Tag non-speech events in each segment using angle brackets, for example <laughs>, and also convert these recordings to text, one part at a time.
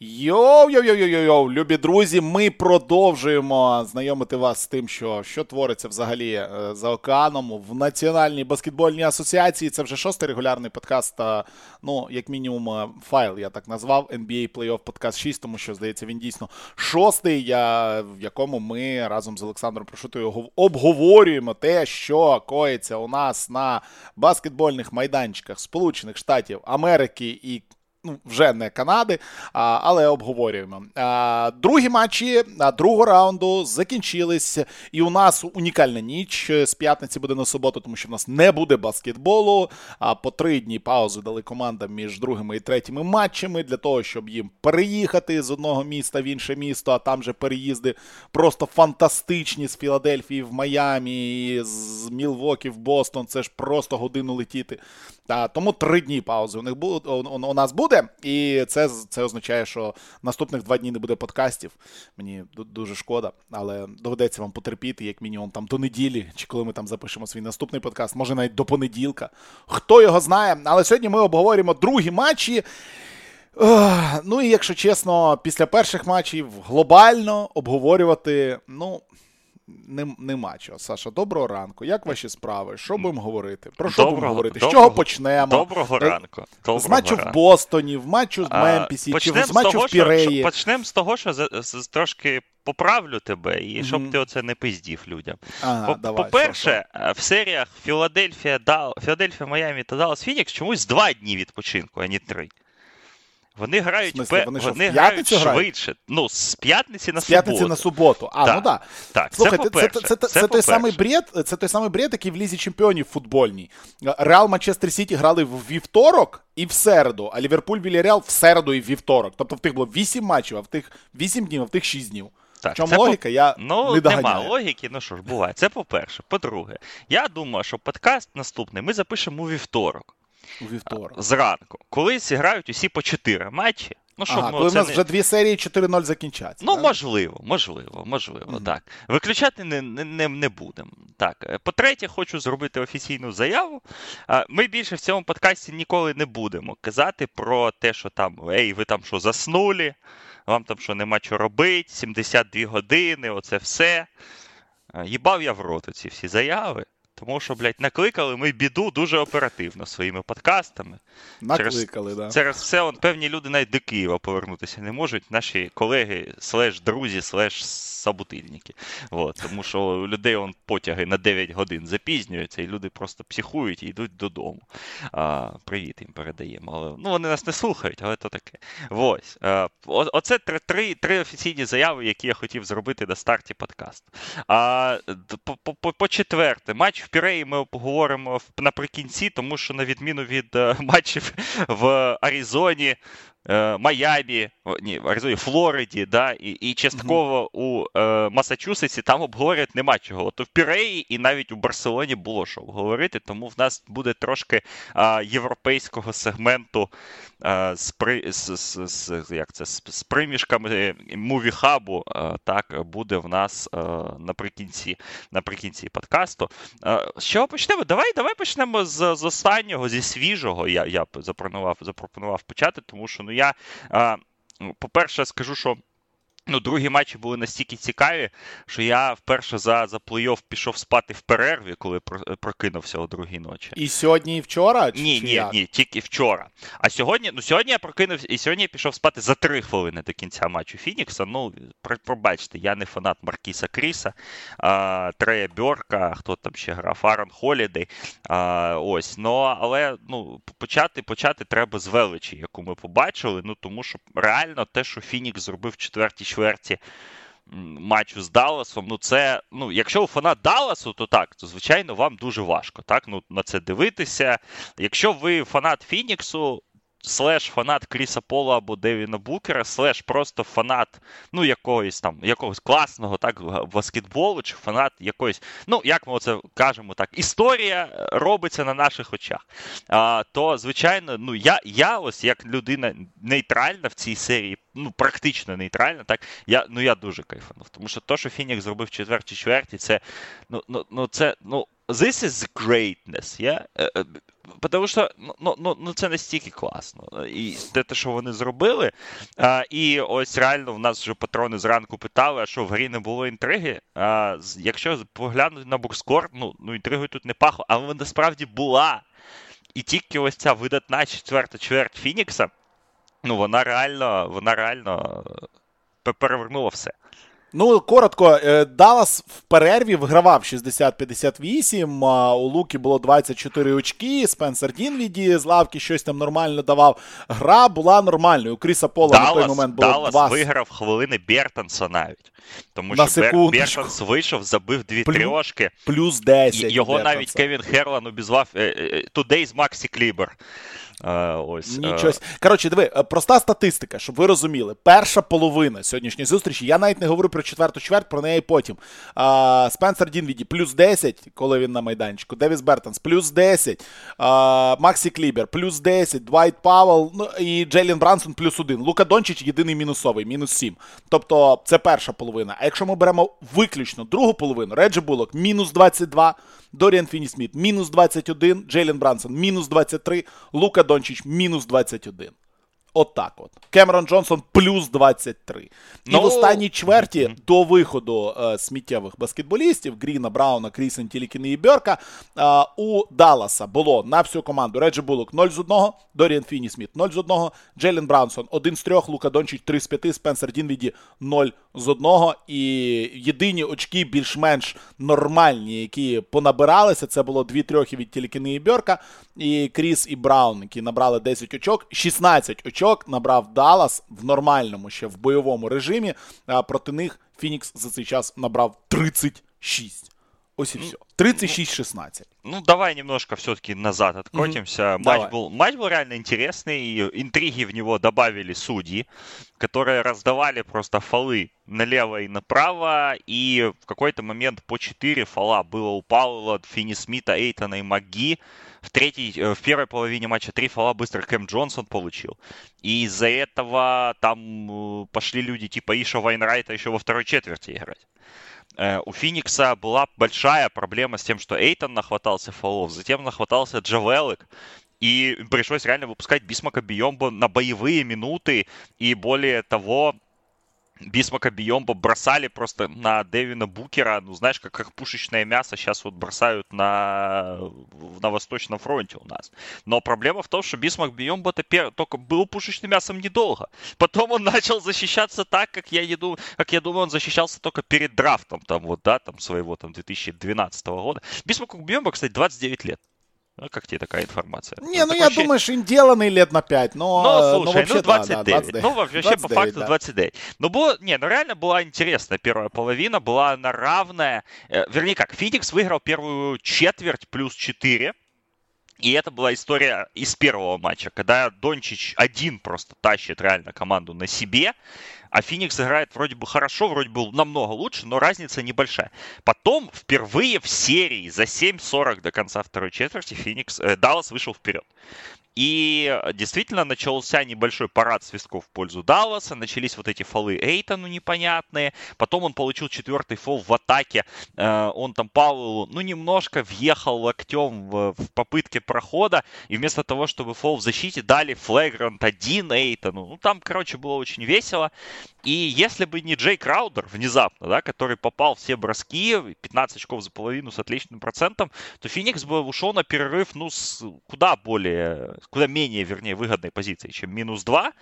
Йоу-йоу-йоу-йоу-йоу, любі друзі, ми продовжуємо знайомити вас з тим, що що твориться взагалі е, за океаном в Національній баскетбольній асоціації. Це вже шостий регулярний подкаст. Ну, як мінімум, е, файл я так назвав NBA Playoff Podcast 6, тому що, здається, він дійсно шостий, я, в якому ми разом з Олександром Прошутою обговорюємо те, що коїться у нас на баскетбольних майданчиках Сполучених Штатів Америки і ну, вже не Канади, але обговорюємо. Другі матчі другого раунду закінчились, і у нас унікальна ніч з п'ятниці буде на суботу, тому що в нас не буде баскетболу. По три дні паузи дали командам між другими і третіми матчами для того, щоб їм переїхати з одного міста в інше місто, а там же переїзди просто фантастичні з Філадельфії в Майамі, з Мілвокі в Бостон. Це ж просто годину летіти. Тому три дні паузи у них у нас буде, і це це означає, що наступних два дні не буде подкастів. Мені дуже шкода, але доведеться вам потерпіти, як мінімум, там до неділі, чи коли ми там запишемо свій наступний подкаст, може навіть до понеділка. Хто його знає, але сьогодні ми обговорюємо другі матчі. Ну і якщо чесно, після перших матчів глобально обговорювати, ну нема чого. Саша, доброго ранку. Як ваші справи? Що будемо говорити? Про що будемо говорити? З чого почнемо? Доброго е, ранку. Доброго з матчу ранку. в Бостоні, в матчу з Мемпісі, чи з матчу того, в Піреї? Почнемо з того, що з трошки поправлю тебе, і щоб mm-hmm. ти оце не пиздів людям. Ага, По-перше, що, в серіях Філадельфія, Філадельфія, Майамі та Даллас Фінікс чомусь два дні відпочинку, а не три. Вони грають смысле, вони, вони грають швидше. Ну, з п'ятниці на з п'ятниці суботу. на суботу. А, так, ну да. Так, Слухай, це, це, це, це, це той самий бред, це той самий бред, який в лізі чемпіонів футбольній. Реал Манчестер Сіті грали в вівторок і в середу, а Ліверпуль Вільяріал в середу і в вівторок. Тобто в тих було 8 матчів, а в тих 8 днів, а в тих 6 днів. Так, в чому логіка, по... я ну, не доганяю. нема логіки, ну що ж, буває. Це по-перше. По-друге, я думаю, що подкаст наступний ми запишемо у вівторок. У вівторок. Зранку. Коли зіграють усі по 4 матчі. Ну, щоб ага, коли в нас не... вже дві серії 4-0 закінчаться. Ну, так? можливо, можливо, можливо, mm-hmm. так. Виключати не не, не будемо. Так, е, по-третє, хочу зробити офіційну заяву. Ми більше в цьому подкасті ніколи не будемо казати про те, що там, ей, ви там що заснули, вам там що нема що робити, 72 години, оце все. Їбав я в рот ці всі заяви. Тому що, блядь, накликали ми біду дуже оперативно своїми подкастами. Накликали, да. Через все он, певні люди навіть до Києва повернутися не можуть. Наші колеги, слеш друзі, слеш сабутильники. От, тому що у людей он потяги на 9 годин запізнюються, і люди просто психують і йдуть додому. А, Привіт їм передаємо. Але, Ну, Вони нас не слухають, але то таке. Ось. А, Оце три три, три офіційні заяви, які я хотів зробити на старті подкасту. А, По-четверте, матч в Піреї ми поговоримо наприкінці, тому що, на відміну від е, <laughs> матчів в Аризоні, Е, Майамі, ні, Флориді, да, і і частково у е, Масачусетсі там обговорювати нема чого. От в Піреї і навіть у Барселоні було що обговорити, тому в нас буде трошки е, європейського сегменту е, з, при, з, з, з, як це, з, примішками муві-хабу, е, так, буде в нас е, наприкінці наприкінці подкасту. З чого почнемо? Давай давай почнемо з останнього, зі свіжого. Я я запропонував запропонував почати, тому що ну я, по-перше, скажу, що Ну, другі матчі були настільки цікаві, що я вперше за за плей-офф пішов спати в перерві, коли прокинувся о другій ночі. І сьогодні, і вчора? Чи, ні, чи ні, як? ні, тільки вчора. А сьогодні ну, сьогодні я прокинувся, і сьогодні я пішов спати за три хвилини до кінця матчу Фінікса. Ну, пробачте, я не фанат Маркіса Кріса, а, Трея Бьорка, хто там ще грав, Арон Холідей. А, ось, ну, Але ну, почати почати треба з величі, яку ми побачили. Ну, Тому що реально те, що Фінікс зробив в четвертій чверті матчу з Далласом, ну це, ну, якщо ви фанат Далласу, то так, то звичайно вам дуже важко так, ну, на це дивитися. Якщо ви фанат Фініксу, слеш фанат Кріса Пола або Девіна Букера, слеш просто фанат ну, якогось там, якогось класного так, баскетболу, чи фанат якоїсь, ну, як ми це кажемо так, історія робиться на наших очах. А, То, звичайно, ну, я я ось як людина нейтральна в цій серії, ну, практично нейтральна, так, я ну, я дуже кайфанув. Тому що то, що Фінік зробив в четвертій чверті, це ну, ну, ну, це, ну, this is greatness, yeah? Потому що ну, ну, ну, ну це настільки класно. І те, що вони зробили. А, І ось реально в нас вже патрони зранку питали, а що в грі не було інтриги. А, Якщо поглянути на букскор, ну, ну інтригою тут не пахло, але вона насправді була. І тільки ось ця видатна четверта чверть Фінікса, ну вона реально, вона реально перевернула все. Ну, коротко, е, Даллас в перерві вигравав 60-58. У Луки було 24 очки. Спенсер Дінвіді з лавки щось там нормально давав. Гра була нормальною. У Кріса Пола Даллас, на той момент було Даллас два... виграв хвилини Бертонса навіть. Тому на що секундочку. Бертонс вийшов, забив дві Плю... трьошки. Плюс 10. Його Бертонса. навіть Кевін Херлан обізвав Today's Максі Клібер. Ось. Нічого. Коротше, диви, е, проста статистика, щоб ви розуміли. Перша половина сьогоднішньої зустрічі. Я навіть не говорю про четверту чверть, про неї потім. Спенсер Дінвіді плюс 10, коли він на майданчику. Девіс Бертонс плюс 10. А, Максі Клібер плюс 10. Двайт Павел ну, і Джейлін Брансон плюс 1. Лука Дончич єдиний мінусовий, мінус 7. Тобто це перша половина. А якщо ми беремо виключно другу половину, Реджі Булок мінус 22. Доріан Фіні Сміт мінус 21, Джейлен Брансон мінус 23, Лука Дончич мінус 21. Отак от, от. Кемерон Джонсон плюс 23. І ну... в останній чверті mm-hmm. до виходу е, сміттєвих баскетболістів Гріна, Брауна, Крісен, Тілікіни і Бьорка е, у Далласа було на всю команду Реджі Булок 0 з 1, Доріан Фіні Сміт 0 з 1, Джелен Браунсон 1 з 3, Лука Дончич 3 з 5, Спенсер Дінвіді 0 з 1. І єдині очки більш-менш нормальні, які понабиралися, це було 2 трьохи від Тілікіни і Бьорка, і Кріс і Браун, які набрали 10 очок, 16 очок набрав Даллас в нормальному ще в бойовому режимі. А проти них Фінікс за цей час набрав 36. Ось і все. 36-16. Ну, давай немножко все-таки назад откотимся. Mm-hmm. Матч, был, матч был реально интересный. И интриги в него добавили судьи, которые раздавали просто фолы налево и направо. И в какой-то момент по 4 фола было у Пауэлла, Финни Смита, Эйтона и МакГи. В, третьей, в первой половине матча три фола быстро Кэм Джонсон получил. И из-за этого там пошли люди типа Иша Вайнрайта еще во второй четверти играть. У Феникса была большая проблема с тем, что Эйтон нахватался фолов, затем нахватался Джавелик, и пришлось реально выпускать Бисмака Биомбо на боевые минуты, и более того, Бисмака Биомба бросали просто на Дэвина Букера, ну, знаешь, как, как пушечное мясо сейчас вот бросают на, на Восточном фронте у нас. Но проблема в том, что Бисмак Биомба -то только был пушечным мясом недолго. Потом он <laughs> начал защищаться так, как я, не думаю, как я думаю, он защищался только перед драфтом, там вот, да, там своего там 2012 года. Бисмаку Биомба, кстати, 29 лет. Ну, как тебе такая информация? Не, ну, ну я вообще... думаю, что инделанный лет на 5, но... Ну, слушай, ну, 29. Да, 29. Ну, вообще 29, по факту да. 29. Ну, было... Не, ну реально была интересная первая половина, была она равная. Э, вернее как, Феникс выиграл первую четверть плюс 4. И это была история из первого матча, когда Дончич один просто тащит реально команду на себе. А Феникс играет вроде бы хорошо, вроде бы намного лучше, но разница небольшая. Потом впервые в серии за 7.40 до конца второй четверти Феникс, э, Даллас вышел вперед. И действительно начался небольшой парад свистков в пользу Далласа. Начались вот эти фолы Эйтону непонятные. Потом он получил четвертый фол в атаке. Э, он там Пауэллу, ну, немножко въехал локтем в, в попытке прохода. И вместо того, чтобы фол в защите, дали флегрант один Эйтону. Ну, там, короче, было очень весело. И если бы не Джей Краудер внезапно, да, который попал все броски, 15 очков за половину с отличным процентом, то Феникс бы ушел на перерыв, ну, с куда более, куда менее, вернее, выгодной позиции, чем минус 2.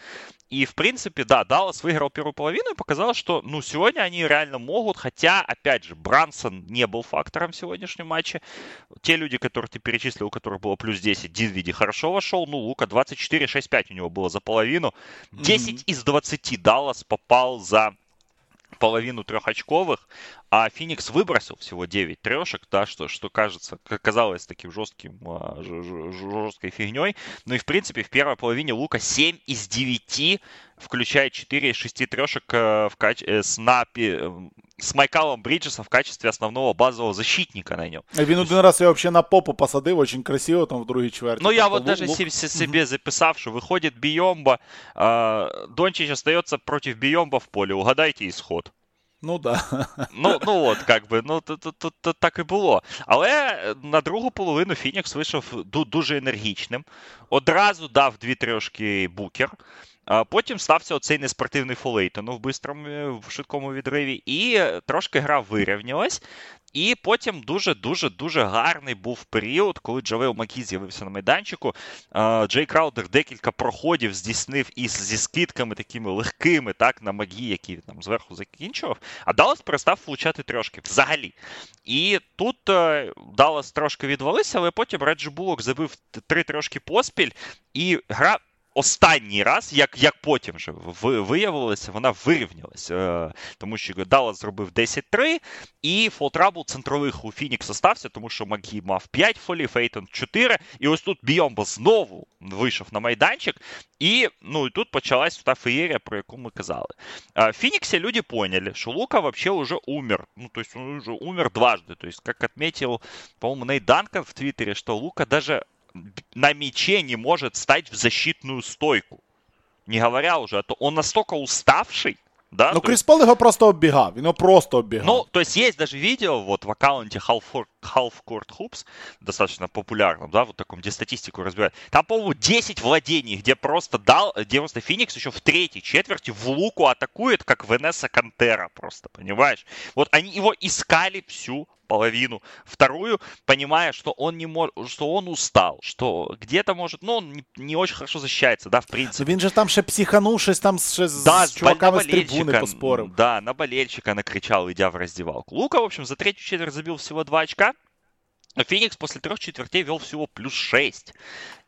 И, в принципе, да, Даллас выиграл первую половину и показал, что, ну, сегодня они реально могут, хотя, опять же, Брансон не был фактором в сегодняшнем матче. Те люди, которых ты перечислил, у которых было плюс 10, Динвиди хорошо вошел, ну, Лука 24-6-5 у него было за половину. 10 mm-hmm. из 20 Даллас попал за половину трехочковых, а Феникс выбросил всего 9 трешек, да, что, что кажется, казалось таким жестким, а, жесткой фигней. Ну и, в принципе, в первой половине Лука 7 из 9, включая 4 из 6 трешек э, в кач... Э, с, напи... с Майкалом Бриджесом в качестве основного базового защитника на нем. Він один раз я вообще на попу посадив, очень красиво там в другій чверті. Ну, я вот даже лук. себе записав, что выходит Биомба, э, Дончич остается против Биомба в поле, угадайте исход. Ну да. Ну, ну от, как би, ну тут, тут, тут так і було. Але на другу половину Фінікс вийшов дуже енергічним. Одразу дав дві трошки букер. Потім стався оцей неспортивний фолейтон в бистрому в швидкому відриві, і трошки гра вирівнялась. І потім дуже-дуже дуже гарний був період, коли Джавел Макі з'явився на майданчику. Джей Краудер декілька проходів здійснив із зі скидками такими легкими, так, на Магі, які там зверху закінчував. А Даллас перестав влучати трошки взагалі. І тут е, Даллас трошки відвалився, але потім Реджі Булок забив три трошки поспіль, і гра останній раз, як як потім вже виявилося, вона вирівнялася. Е, тому що Даллас зробив 10-3, і фолтрабл центрових у Фінікс остався, тому що Магі мав 5 фолів, Фейтон 4. І ось тут Бійомбо знову вийшов на майданчик. І ну, і тут почалась та феєрія, про яку ми казали. В Фениксе люди поняли, что Лука вообще уже умер. Ну, то есть он уже умер дважды. То есть, как отметил, по-моему, Нейт Данкан в Твиттере, что Лука даже на мяче не может стать в защитную стойку. Не говоря уже, а то он настолько уставший, да? Ну, Крис Пол його просто оббігав, він його просто оббігав. Ну, то есть есть даже видео вот в аккаунте Half, Half Court Hoops, достаточно популярном, да, вот таком, где статистику разбирают. Там, по-моему, 10 владений, где просто дал, где просто Феникс еще в третьей четверти в луку атакует, как Венесса Кантера просто, понимаешь? Вот они его искали всю половину, вторую, понимая, что он не может, что он устал, что где-то может, ну, он не, не очень хорошо защищается, да, в принципе. Він же там ще психанув, щось там ще да, з чуваками з трибуни поспорив. Да, на болельщика накричал, идя в раздевалку. Лука, в общем, за третью четверть забил всего два очка, но Феникс после трех четвертей вел всего плюс 6.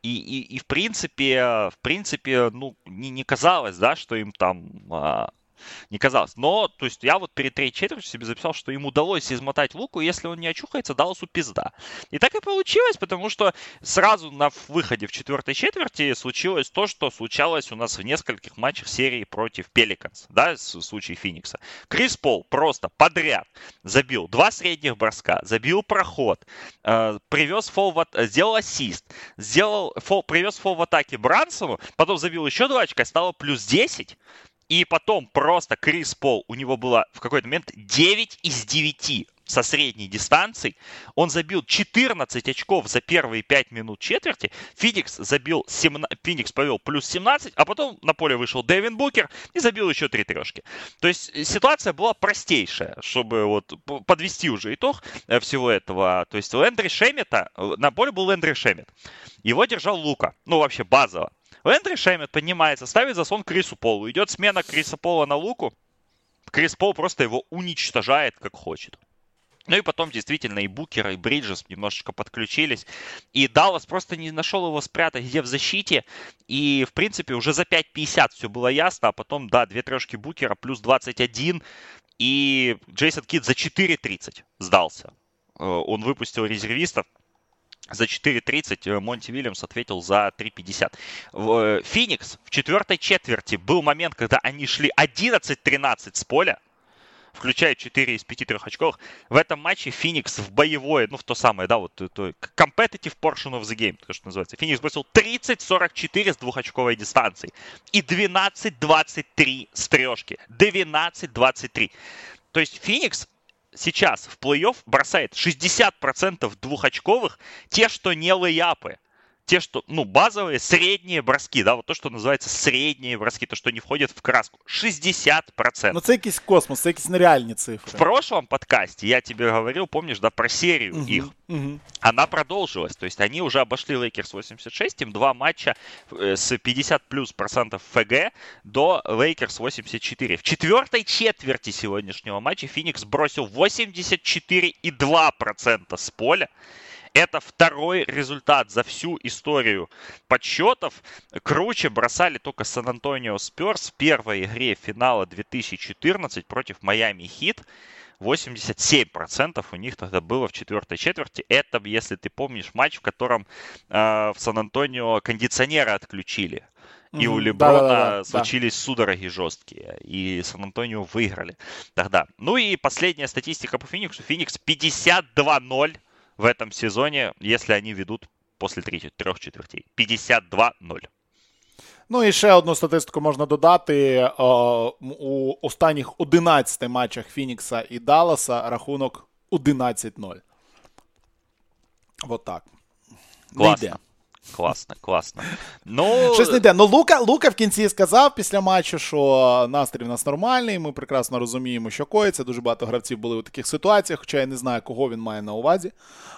И, и, и в принципе, в принципе, ну, не, не казалось, да, что им там а, не казалось. Но, то есть, я вот перед третьей четвертью себе записал, что им удалось измотать Луку, если он не очухается, Далласу пизда. И так и получилось, потому что сразу на выходе в четвертой четверти случилось то, что случалось у нас в нескольких матчах серии против Пеликанс, да, в случае Феникса. Крис Пол просто подряд забил два средних броска, забил проход, э, привез фол в, сделал ассист, сделал фол, привез фол в атаке Брансону, потом забил еще два очка, стало плюс 10, и потом просто Крис Пол, у него было в какой-то момент 9 из 9 со средней дистанции. Он забил 14 очков за первые 5 минут четверти. Феникс забил 17, Феникс повел плюс 17, а потом на поле вышел Дэвин Букер и забил еще 3 трешки. То есть э, ситуация была простейшая, чтобы вот подвести уже итог э, всего этого. То есть Лэндри Шемета, э, на поле был Лэндри Шемет. Его держал Лука, ну вообще базово. Лэндри Шемет поднимается, ставит заслон Крису Полу. Идет смена Криса Пола на Луку. Крис Пол просто его уничтожает, как хочет. Ну и потом действительно и Букер, и Бриджес немножечко подключились. И Даллас просто не нашел его спрятать где в защите. И, в принципе, уже за 5.50 все было ясно. А потом, да, две трешки Букера, плюс 21. И Джейсон Кид за 4.30 сдался. Э, он выпустил резервистов. За 4.30 э, Монти Вильямс ответил за 3.50. Э, Феникс в четвертой четверти был момент, когда они шли 11-13 с поля, включая 4 из 5 трехочковых. В этом матче Феникс в боевое, ну в то самое, да, вот то competitive portion of the game, то, что называется. Феникс бросил 30-44 с двухочковой дистанции и 12-23 с трешки. 12-23. То есть Феникс сейчас в плей-офф бросает 60% двухочковых, те, что не лейапы те, что, ну, базовые средние броски, да, вот то, что называется средние броски, то, что не входит в краску. 60%. Ну, це якийсь космос, це якісь нереальні цифры. В прошлом подкасте я тебе говорил, помнишь, да, про серию угу, их. Угу. Она продолжилась, то есть они уже обошли Лейкерс 86, им два матча э, с 50 плюс процентов FG до Лейкерс 84. В четвертой четверти сегодняшнего матча Феникс бросил 84,2% с поля. Это второй результат за всю историю подсчетов. Круче бросали только Сан-Антонио Сперс в первой игре финала 2014 против Майами Хит. 87% у них тогда было в четвертой четверти. Это, если ты помнишь, матч, в котором э, в Сан-Антонио кондиционеры отключили. И mm-hmm. у Леброна да, да, да, случились да. судороги жесткие. И Сан-Антонио выиграли тогда. Ну и последняя статистика по Фениксу. Феникс 52-0 в этом сезоне, если они ведут после трех четвертей. 52-0. Ну і ще одну статистику можна додати. У останніх 11 матчах Фінікса і Далласа рахунок 11-0. Вот так. Класно. Класно, класно. Ну... Щось не йде. Ну, Лука Лука в кінці сказав після матчу, що настрій в нас нормальний. Ми прекрасно розуміємо, що коїться. Дуже багато гравців були у таких ситуаціях, хоча я не знаю, кого він має на увазі.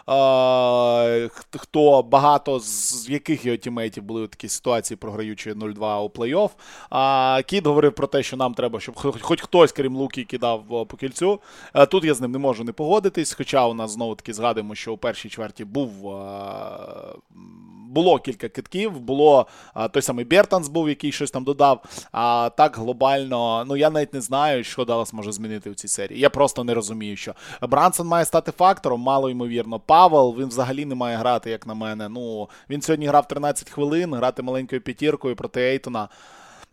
А, Хто багато з яких його тімейтів були у такій ситуації, програючи 0-2 у плей-офф. А Кіт говорив про те, що нам треба, щоб хоч хтось, крім Луки, кидав по кільцю. Тут я з ним не можу не погодитись. Хоча у нас знову таки згадуємо, що у першій чверті був було кілька китків, було а, той самий Бертанс був, який щось там додав. А так глобально, ну я навіть не знаю, що Даллас може змінити в цій серії. Я просто не розумію, що Брансон має стати фактором, мало ймовірно. Павел він взагалі не має грати, як на мене. Ну він сьогодні грав 13 хвилин, грати маленькою п'ятіркою проти Ейтона.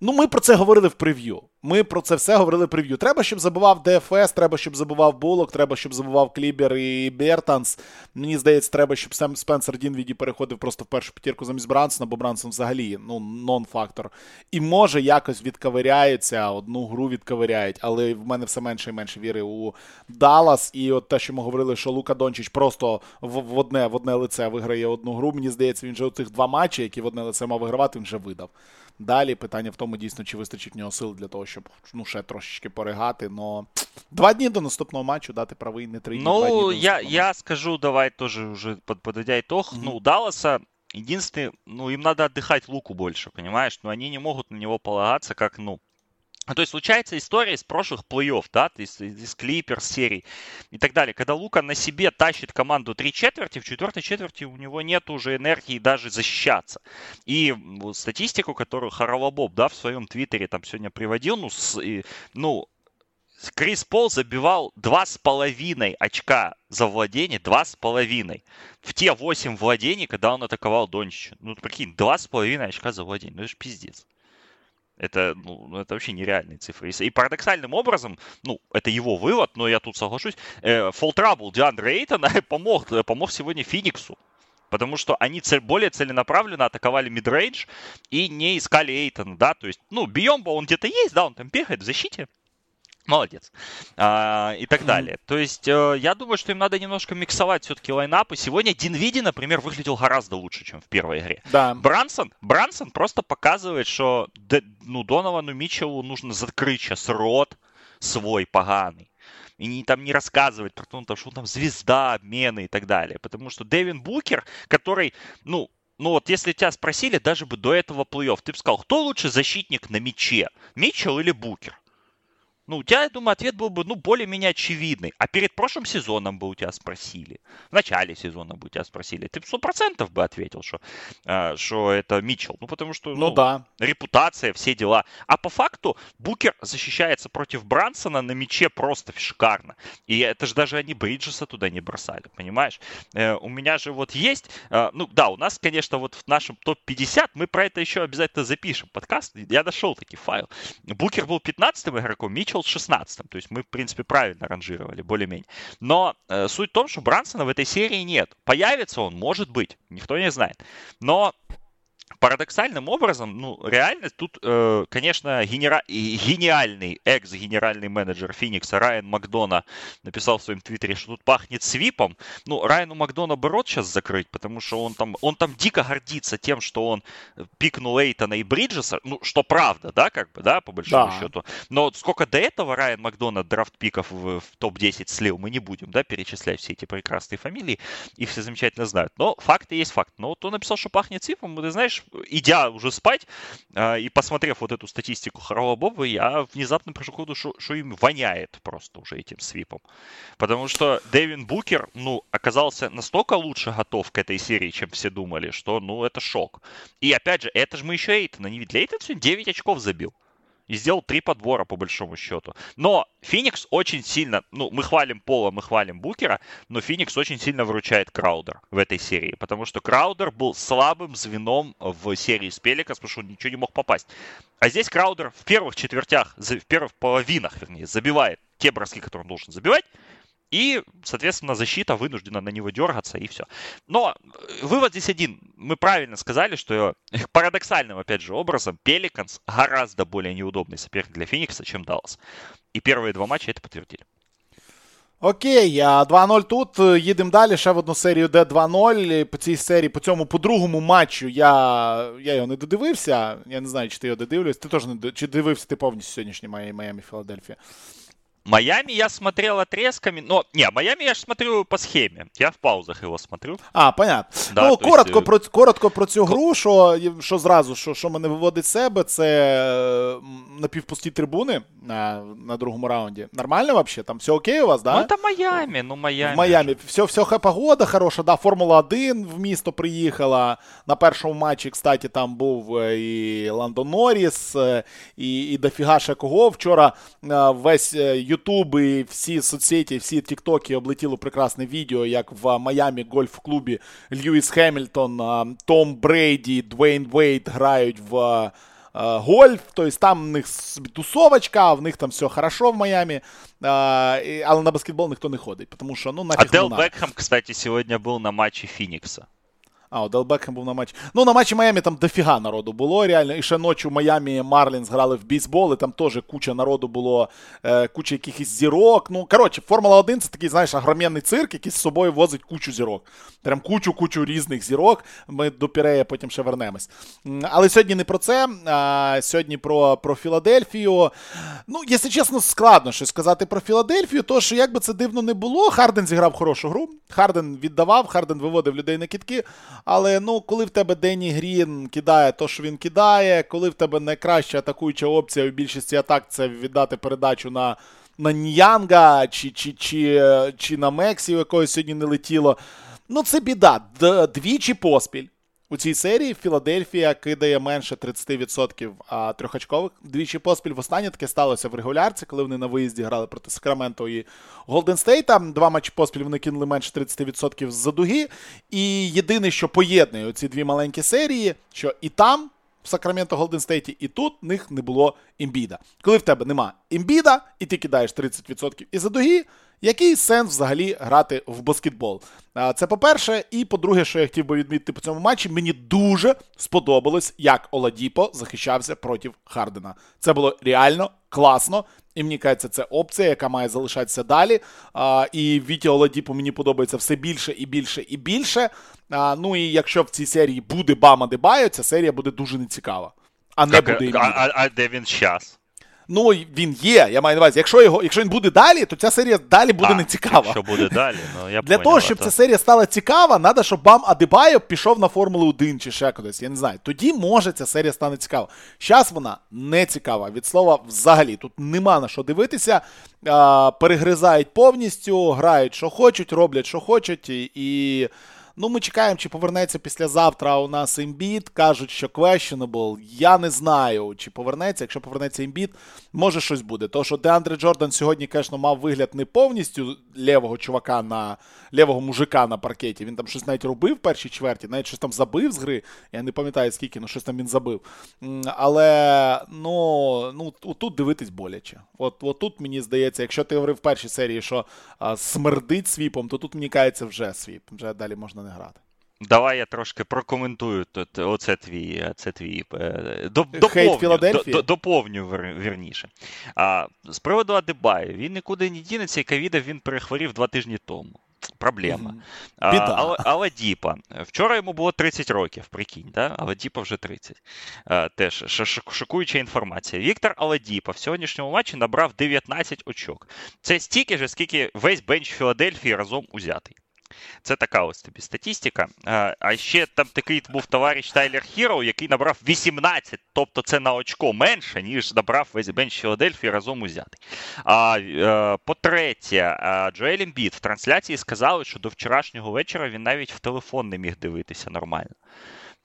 Ну, ми про це говорили в прев'ю. Ми про це все говорили прев'ю. Треба, щоб забував ДФС, треба, щоб забував Булок, треба, щоб забував Клібер і Бертанс. Мені здається, треба, щоб Сем Спенсер Дінвіді переходив просто в першу п'ятірку замість Брансона, бо Брансон взагалі ну, нон-фактор. І може якось відковиряються, одну гру відковиряють, але в мене все менше і менше віри у Даллас. І от те, що ми говорили, що Лука Дончич просто в, в одне в одне лице виграє одну гру. Мені здається, він вже у тих два матчі, які в одне лице мав вигравати, він вже видав. Далі питання в тому, дійсно, чи вистачить в нього сил для того, щоб ну, ще трошечки поригати. Но два дні до наступного матчу дати правий, не три. Ну, два дні я я скажу, давай тоже уже подводя итог. Mm-hmm. Ну, Далласа единственный, ну, им надо отдыхать Луку больше, понимаешь? Но они не могут на него полагаться, как, ну, а то есть случается история из прошлых плей-офф, да, из, из Клиперс серий и так далее. Когда Лука на себе тащит команду три четверти, в четвертой четверти у него нет уже энергии даже защищаться. И статистику, которую Харалабоб, да, в своем твиттере там сегодня приводил, ну, с, и, ну Крис Пол забивал два с половиной очка за владение, два с половиной. В те восемь владений, когда он атаковал Дончича. Ну, прикинь, два с половиной очка за владение. Ну, это же пиздец. Это, ну, это вообще нереальные цифры. И парадоксальным образом, ну, это его вывод, но я тут соглашусь, э, Fall Trouble Диандре Эйтона помог, помог сегодня Фениксу. Потому что они цель, более целенаправленно атаковали мидрейдж и не искали Эйтона, да, то есть, ну, Биомба он где-то есть, да, он там бегает в защите, Молодец. А, и так далее. То есть, э, я думаю, что им надо немножко миксовать все-таки лайнапы. Сегодня Динвиди, например, выглядел гораздо лучше, чем в первой игре. Да. Брансон, Брансон просто показывает, что ну, Доновану Митчеллу нужно закрыть сейчас рот свой поганый. И не, там не рассказывать про то, что он там звезда, обмены и так далее. Потому что Дэвин Букер, который, ну, ну вот если тебя спросили даже бы до этого плей-офф, ты бы сказал, кто лучше защитник на мяче, Митчелл или Букер? Ну, у тебя, я думаю, ответ был бы, ну, более-менее очевидный. А перед прошлым сезоном бы у тебя спросили. В начале сезона бы у тебя спросили. Ты сто процентов бы ответил, что, э, что это Митчелл. Ну, потому что, ну, ну, да. репутация, все дела. А по факту Букер защищается против Брансона на мяче просто шикарно. И это же даже они Бриджеса туда не бросали, понимаешь? Э, у меня же вот есть, э, ну, да, у нас, конечно, вот в нашем топ-50, мы про это еще обязательно запишем подкаст. Я нашел таки файл. Букер был 15-м игроком, Митчелл Митчелл 16 То есть мы, в принципе, правильно ранжировали, более-менее. Но э, суть в том, что Брансона в этой серии нет. Появится он, может быть, никто не знает. Но парадоксальным образом, ну, реально тут, э, конечно, генера... гениальный экс-генеральный менеджер Феникса Райан Макдона написал в своем твиттере, что тут пахнет свипом. Ну, Райану Макдона бы рот сейчас закрыть, потому что он там, он там дико гордится тем, что он пикнул Эйтона и Бриджеса, ну, что правда, да, как бы, да, по большому да. счету. Но сколько до этого Райан Макдона драфт-пиков в, в топ-10 слил, мы не будем, да, перечислять все эти прекрасные фамилии, их все замечательно знают. Но факты есть факт. Но вот он написал, что пахнет свипом, ты знаешь, идя уже спать э, и посмотрев вот эту статистику Харова я внезапно пришел к выводу, что, что им воняет просто уже этим свипом. Потому что Дэвин Букер, ну, оказался настолько лучше готов к этой серии, чем все думали, что, ну, это шок. И опять же, это же мы еще Эйтона не видели. Эйтон сегодня 9 очков забил и сделал три подбора по большому счету. Но Феникс очень сильно, ну, мы хвалим Пола, мы хвалим Букера, но Феникс очень сильно выручает Краудер в этой серии, потому что Краудер был слабым звеном в серии с Пеликас, потому что он ничего не мог попасть. А здесь Краудер в первых четвертях, в первых половинах, вернее, забивает те броски, которые он должен забивать, И, соответственно, защита вынуждена на него дергаться, и все. Но э, вывод здесь один. Мы правильно сказали, что <laughs> парадоксальным, опять же, образом Пеликанс гораздо более неудобный соперник для Феникса, чем Даллас. И первые два матча это подтвердили. Окей, 2-0 тут. Їдемо далі. Ще в одну серію, де 2-0. По цій серії, по цьому, по другому матчу я я його не додивився. Я не знаю, чи ти його додивлюсь. Ти теж не чи дивився ти повністю сьогоднішній Майами Філадельфія. Майами я смотрел отрезками, но не, Майами я же смотрю по схеме. Я в паузах его смотрю. А, понятно. Да, ну, коротко есть... про коротко про цю гру, що що зразу, що що мене виводить з себе, це напівпусті трибуни на на другому раунді. Нормально вообще? Там все окей у вас, да? Ну, это Майами, ну Майами. В Майами. Все, все погода хороша, да, Формула 1 в місто приїхала. На першому матчі, кстати, там був і Ландо Норріс, і, і дофіга ще кого. Вчора весь Ютуб і всі соцсеті, всі тіктоки облетіло прекрасне відео, як в Майамі гольф-клубі Льюіс Хемільтон, Том Брейді, Двейн Вейт грають в. Гольф, тобто там в них тусовочка, в них там все хорошо в Майамі, але на баскетбол ніхто не ходить, тому що, ну, нафіг А Дел Бекхам, кстати, сьогодні був на матчі Фінікса. А, у Делбекхем був на матчі. Ну, на матчі Майами там дофіга народу було. Реально. І ще ночі в Майамі Марлінс грали в бейсбол, і там теж куча народу було, е, куча якихось зірок. Ну, коротше, Формула 1 це такий, знаєш, огроменний цирк, який з собою возить кучу зірок. Прям кучу-кучу різних зірок. Ми до Пірея потім ще вернемось. Але сьогодні не про це. а Сьогодні про про Філадельфію. Ну, якщо чесно, складно щось сказати про Філадельфію, то що як би це дивно не було, Харден зіграв хорошу гру. Харден віддавав, Харден виводив людей на кітки. Але ну, коли в тебе Денні Грін кидає то, що він кидає, коли в тебе найкраща атакуюча опція в більшості атак це віддати передачу на на Ньянга чи чи, чи, чи на Мексі, у якої сьогодні не летіло. Ну, це біда. Двічі поспіль. У цій серії Філадельфія кидає менше 30% трьохачкових. Двічі поспіль в останнє таке сталося в регулярці, коли вони на виїзді грали проти Сакраменто і Голден Стейта. Два матчі поспіль вони кинули менше 30% з-за дуги. І єдине, що поєднує ці дві маленькі серії, що і там. В Сакраменто Голден Стейті, і тут в них не було імбіда. Коли в тебе нема імбіда, і ти кидаєш 30% із за дуги, який сенс взагалі грати в баскетбол? Це по-перше, і по-друге, що я хотів би відмітити по цьому матчі, мені дуже сподобалось, як Оладіпо захищався проти Хардена. Це було реально класно. І мені кажеться, це опція, яка має залишатися далі. А, І Віті Оладіпу мені подобається все більше і більше і більше. А, Ну і якщо в цій серії буде Бама Дебайо, ця серія буде дуже нецікава. А не так, буде. А, а, а де він час? Ну, він є. Я маю на увазі. Якщо його, якщо він буде далі, то ця серія далі буде а, нецікава. Якщо буде далі, ну я Для того, щоб ця серія стала цікава, треба, щоб Бам Адибайо пішов на Формулу 1 чи ще кудись. Я не знаю. Тоді може ця серія стане цікава. Зараз вона не цікава. Від слова, взагалі, тут нема на що дивитися. А, Перегризають повністю, грають, що хочуть, роблять, що хочуть, і. Ну, ми чекаємо, чи повернеться післязавтра у нас імбіт. Кажуть, що questionable. Я не знаю, чи повернеться. Якщо повернеться імбіт, може щось буде. Тому що Деандре Джордан сьогодні, звісно, мав вигляд не повністю лівого чувака на лівого мужика на паркеті. Він там щось навіть робив в першій чверті, навіть щось там забив з гри. Я не пам'ятаю скільки, ну щось там він забив. Але ну, ну тут дивитись боляче. От, от тут мені здається, якщо ти говорив в першій серії, що а, смердить свіпом, то тут мені кається вже свіп. Вже далі можна не грати. Давай я трошки прокоментую тут. Оце твій це твій е, доповню, до, доповню вірніше. А, З приводу Адебаю, він нікуди не дінеться, і ковіда він перехворів два тижні тому. Проблема. Mm-hmm. А, Аладіпа. Вчора йому було 30 років, прикинь, да? Аладіпа вже 30. А, Теж шокуюча інформація. Віктор Аладіпа в сьогоднішньому матчі набрав 19 очок. Це стільки ж, скільки весь бенч Філадельфії разом узятий. Це така ось тобі статістика. А ще там такий був товариш Тайлер Хіро, який набрав 18, тобто це на очко менше, ніж набрав весь бенч Філадельфії разом узятий. А е, по-третє, Джоель Ембіт в трансляції сказали, що до вчорашнього вечора він навіть в телефон не міг дивитися нормально.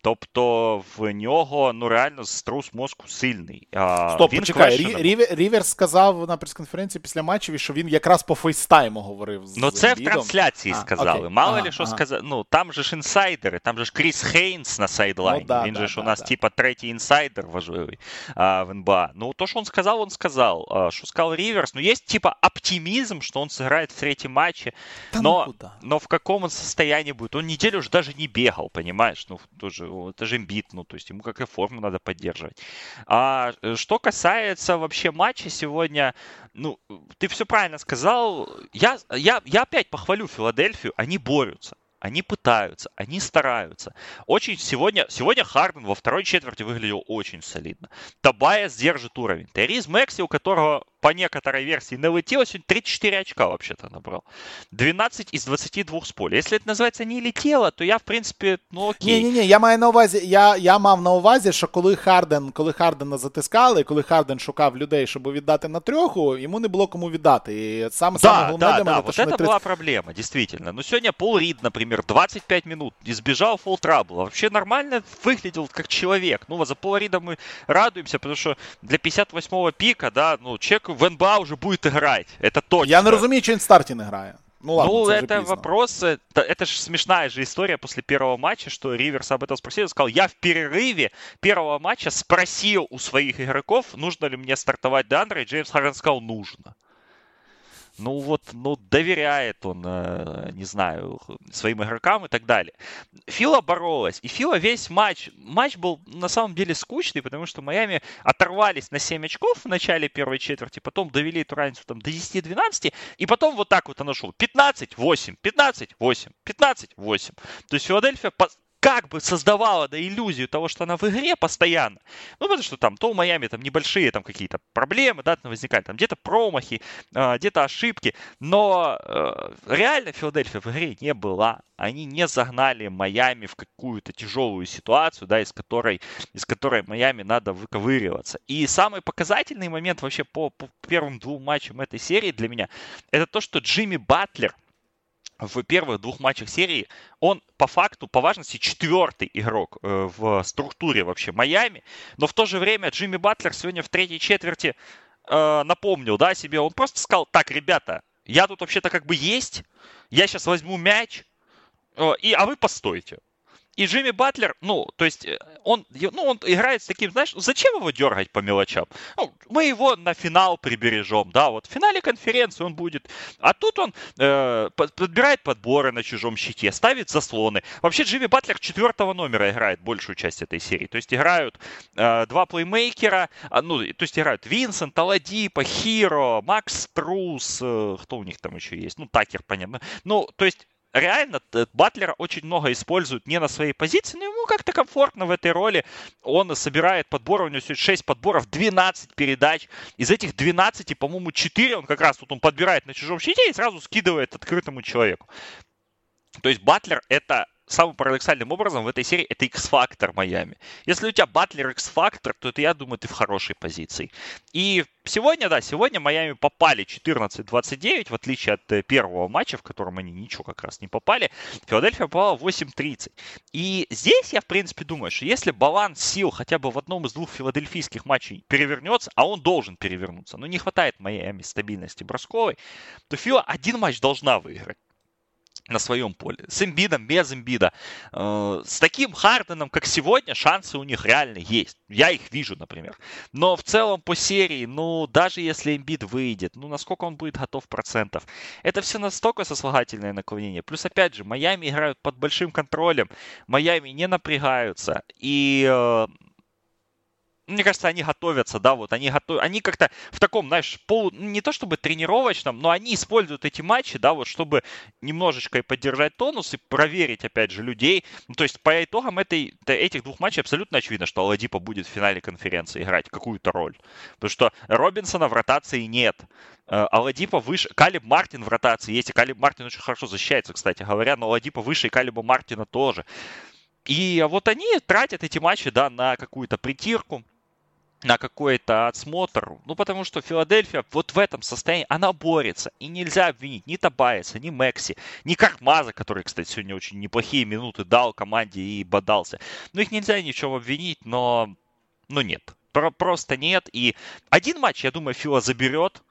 Тобто в нього ну реально струс мозку сильний. А, Стоп, він почекай, Рі, Ріверс сказав на прес-конференції після матчеві, що він якраз по фейстайму говорив. з Ну це в трансляції а, сказали. Окей. Мало ага, ли що ага. сказали. Ну там же ж інсайдери, там же ж Кріс Хейнс на сайдлайні. Ну, да, він да, же ж да, у нас да. типа третій інсайдер важливий а, в НБА. Ну то, що він сказав, він сказав. А, що сказав Риверс, ну есть типа оптимизм, что он сыграет в третьем матче, да но, ну но в каком он состоянии будет? Он неделю уже даже не бегал, понимаешь? Ну, тоже это же имбит, ну, то есть ему как и форму надо поддерживать. А э, что касается вообще матча сегодня, ну, ты все правильно сказал. Я, я, я опять похвалю Филадельфию, они борются. Они пытаются, они стараются. Очень сегодня, сегодня Харден во второй четверти выглядел очень солидно. Табайас держит уровень. Терриз Мэкси, у которого по некоторой версии налетело, сегодня 34 очка вообще-то набрал. 12 из 22 с поля. Если это називається не летіло, то я, в принципі, ну окей. Ні, ні, ні, я маю на увазі, я я мав на увазі, що коли Харден, коли Хардена затискали, коли Харден шукав людей, щоб віддати на трьоху, йому не було кому віддати. І саме да, саме головне да, для мене, да, вот это 30... была проблема, действительно. Ну, сегодня Пол Рид, например, 25 минут избежал фолл трабла. Вообще нормально выглядел как человек. Ну, вот за Пола Рида мы радуемся, потому что для 58-го пика, да, ну, человек в НБА уже будет играть. Это точно. Я не розумію, чи він в старті не грає. Ну, ладно, ну это вопрос, это, это же смешная же история после первого матча, что Риверс об этом спросил, сказал, я в перерыве первого матча спросил у своих игроков, нужно ли мне стартовать Дандра, и Джеймс Харден сказал, нужно ну вот, ну доверяет он, э, не знаю, своим игрокам и так далее. Фила боролась, и Фила весь матч, матч был на самом деле скучный, потому что Майами оторвались на 7 очков в начале первой четверти, потом довели эту разницу там до 10-12, и потом вот так вот она шел 15-8, 15-8, 15-8. То есть Филадельфия как бы создавала да, иллюзию того, что она в игре постоянно. Ну, потому что там то у Майами там небольшие там какие-то проблемы, да, возникают, там где-то промахи, э, где-то ошибки, но э, реально Филадельфия в игре не была. Они не загнали Майами в какую-то тяжелую ситуацию, да, из которой, из которой Майами надо выковыриваться. И самый показательный момент вообще по, по первым двум матчам этой серии для меня, это то, что Джимми Батлер в первых двух матчах серии он по факту, по важности, четвертый игрок э, в структуре вообще Майами. Но в то же время Джимми Батлер сегодня в третьей четверти э, напомнил да, себе, он просто сказал, так, ребята, я тут вообще-то как бы есть, я сейчас возьму мяч, э, и, а вы постойте. И Джимми Батлер, ну, то есть э, он, ну, он играет с таким, знаешь, зачем его дергать по мелочам? Ну, мы его на финал прибережем, да, вот в финале конференции он будет. А тут он э, подбирает подборы на чужом щите, ставит заслоны. Вообще Джимми Батлер четвертого номера играет большую часть этой серии. То есть играют э, два плеймейкера, а, ну, то есть играют Винсент, Аладипа, Хиро, Макс Трус, э, кто у них там еще есть? Ну, Такер, понятно. Ну, то есть реально Батлера очень много используют не на своей позиции, но ему как-то комфортно в этой роли. Он собирает подборы, у него сегодня 6 подборов, 12 передач. Из этих 12, по-моему, 4 он как раз тут он подбирает на чужом щите и сразу скидывает открытому человеку. То есть Батлер это самым парадоксальным образом в этой серии это X-фактор Майами. Если у тебя Батлер X-фактор, то это, я думаю, ты в хорошей позиции. И сегодня, да, сегодня Майами попали 14-29, в отличие от э, первого матча, в котором они ничего как раз не попали. Филадельфия попала 8-30. И здесь я, в принципе, думаю, что если баланс сил хотя бы в одном из двух филадельфийских матчей перевернется, а он должен перевернуться, но не хватает Майами стабильности бросковой, то Фила один матч должна выиграть на своем поле. С имбидом, без имбида. Э, с таким Харденом, как сегодня, шансы у них реально есть. Я их вижу, например. Но в целом по серии, ну, даже если имбид выйдет, ну, насколько он будет готов процентов. Это все настолько сослагательное наклонение. Плюс, опять же, Майами играют под большим контролем. Майами не напрягаются. И э, мне кажется, они готовятся, да, вот они готов... они как-то в таком, знаешь, полу... не то чтобы тренировочном, но они используют эти матчи, да, вот чтобы немножечко и поддержать тонус и проверить, опять же, людей. Ну, то есть по итогам этой, этих двух матчей абсолютно очевидно, что Аладипа будет в финале конференции играть какую-то роль. Потому что Робинсона в ротации нет. Э, Аладипа выше, Калиб Мартин в ротации есть, и Калиб Мартин очень хорошо защищается, кстати говоря, но Аладипа выше и Калиба Мартина тоже. И вот они тратят эти матчи, да, на какую-то притирку, на какой-то отсмотр. Ну, потому что Филадельфия вот в этом состоянии, она борется. И нельзя обвинить ни Табайса, ни Мекси, ни Кармаза, который, кстати, сегодня очень неплохие минуты дал команде и бодался. Ну, их нельзя ни в чем обвинить, но, но нет. Про просто нет. И один матч, я думаю, Фила заберет.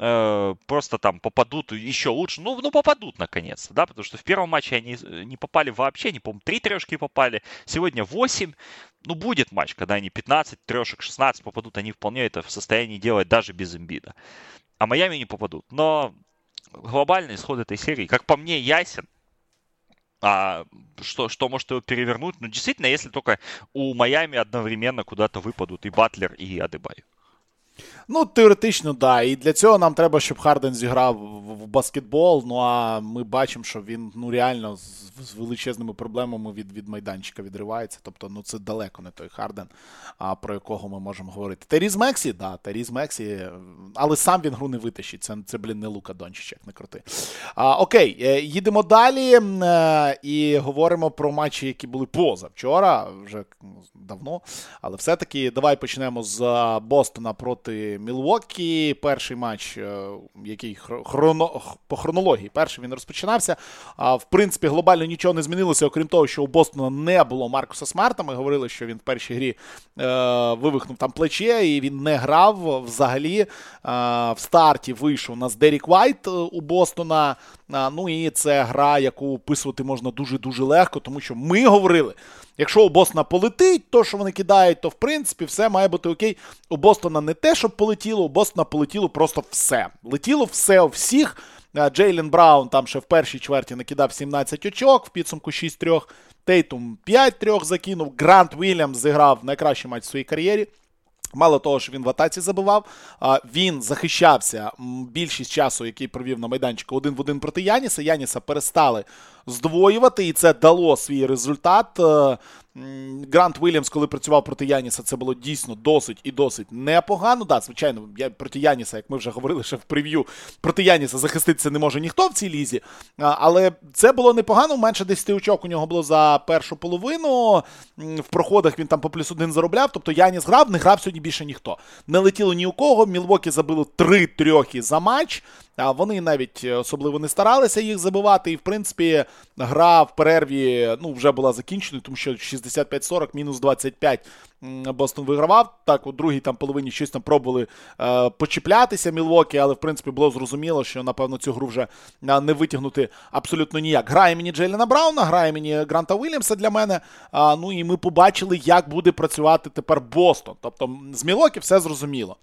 Э, просто там попадут еще лучше. Ну, ну попадут наконец-то, да, потому что в первом матче они э, не попали вообще, не помню, три трешки попали. Сегодня 8. Ну, будет матч, когда они 15 трешек, 16 попадут. Они вполне это в состоянии делать даже без имбида. А Майами не попадут. Но глобальный исход этой серии, как по мне, ясен. А что, что может его перевернуть? Ну, действительно, если только у Майами одновременно куда-то выпадут и Батлер, и Адебай. Ну, теоретично. Да. І для цього нам треба, щоб Харден зіграв в баскетбол. Ну а ми бачимо, що він ну реально з, величезними проблемами від від майданчика відривається. Тобто, ну це далеко не той Харден, а, про якого ми можемо говорити. Теріз Мексі, да, Теріз Мексі, але сам він гру не витащить. Це, це блін, не Лука Дончич, як не крути. А, Окей, е, їдемо далі е, і говоримо про матчі, які були поза вчора, вже давно. Але все-таки давай почнемо з Бостона проти. Мілвокі. Перший матч, е, який хроно, по хронології, перший він розпочинався. А в принципі, глобально нічого не змінилося, окрім того, що у Бостона не було Маркуса Смарта. Ми говорили, що він в першій грі е, вивихнув там плече, і він не грав взагалі. Е, в старті вийшов у нас Дерік Вайт е, у Бостона. Е, ну і це гра, яку описувати можна дуже-дуже легко, тому що ми говорили. Якщо у Бостона полетить, то що вони кидають, то в принципі все має бути окей. У Бостона не те, щоб полетіло, у Бостона полетіло просто все. Летіло все у всіх. Джейлен Браун там ще в першій чверті накидав 17 очок, в підсумку 6-3. Тейтум 5-3 закинув. Грант Вільямс зіграв найкращий матч в своїй кар'єрі. Мало того, що він в атаці забивав, він захищався більшість часу, який провів на майданчику один в один проти Яніса. Яніса перестали здвоювати, і це дало свій результат. Грант Вільямс, коли працював проти Яніса, це було дійсно досить і досить непогано. Да, звичайно, я проти Яніса, як ми вже говорили ще в прев'ю, проти Яніса захиститися не може ніхто в цій лізі. Але це було непогано. Менше 10 очок у нього було за першу половину. В проходах він там по плюс один заробляв. Тобто Яніс грав, не грав сьогодні більше ніхто. Не летіло ні у кого. Мілвокі забило три трьохи за матч. Вони навіть особливо не старалися їх забивати. І, в принципі, гра в перерві ну, вже була закінченою, тому що 65-40, мінус 25 Бостон вигравав. Так, у другій там половині щось там пробували е, почіплятися Мілвокі, але в принципі було зрозуміло, що напевно цю гру вже е, не витягнути абсолютно ніяк. Грає мені Джейлена Брауна, грає мені Гранта Уільямса для мене. Ну і ми побачили, як буде працювати тепер Бостон. Тобто з Мілокі все зрозуміло.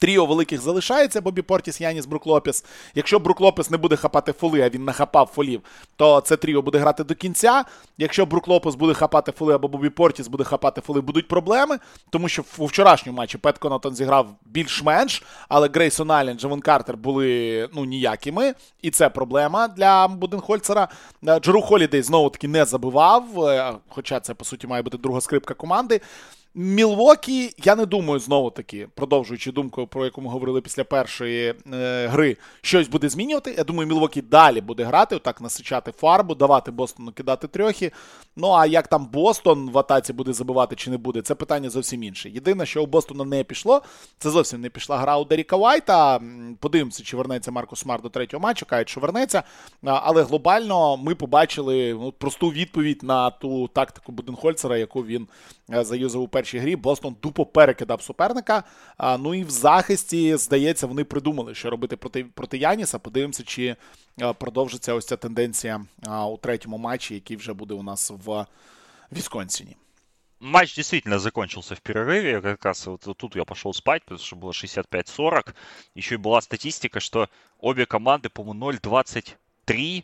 Тріо великих залишається Бобі Портіс, Яніс, Брук Лопес. Якщо Брук Лопес не буде хапати фоли, а він нахапав фолів, то це Тріо буде грати до кінця. Якщо Брук Лопес буде хапати фоли, або Бобі Портіс буде хапати фоли, будуть проблеми. Тому що у вчорашньому матчі Пет Конотон зіграв більш-менш, але Грейсон Аллен, Джевон Картер були ну, ніякими. І це проблема для Буденхольцера. Е, Джеру Холідей знову таки не забивав, е, хоча це, по суті, має бути друга скрипка команди. Мілвокі, я не думаю, знову таки, продовжуючи думку, про яку ми говорили після першої е, гри, щось буде змінювати. Я думаю, Мілвокі далі буде грати, отак насичати фарбу, давати Бостону кидати трьохи. Ну а як там Бостон в атаці буде забивати чи не буде, це питання зовсім інше. Єдине, що у Бостона не пішло, це зовсім не пішла гра у Деріка Вайта. Подивимося, чи вернеться Марко Смар до третього матчу, кажуть, що вернеться. Але глобально ми побачили ну, просту відповідь на ту тактику Буденхольцера, яку він е, заюзав у першій грі Бостон тупо перекидав суперника. А, Ну і в захисті, здається, вони придумали, що робити проти проти Яніса. Подивимося, чи продовжиться ось ця тенденція а, у третьому матчі, який вже буде у нас в Висконсине. Матч действительно закончился в перерыве. Как раз вот, вот тут я пошел спать, потому что было 65-40. Еще и была статистика, что обе команды, по-моему, 0-23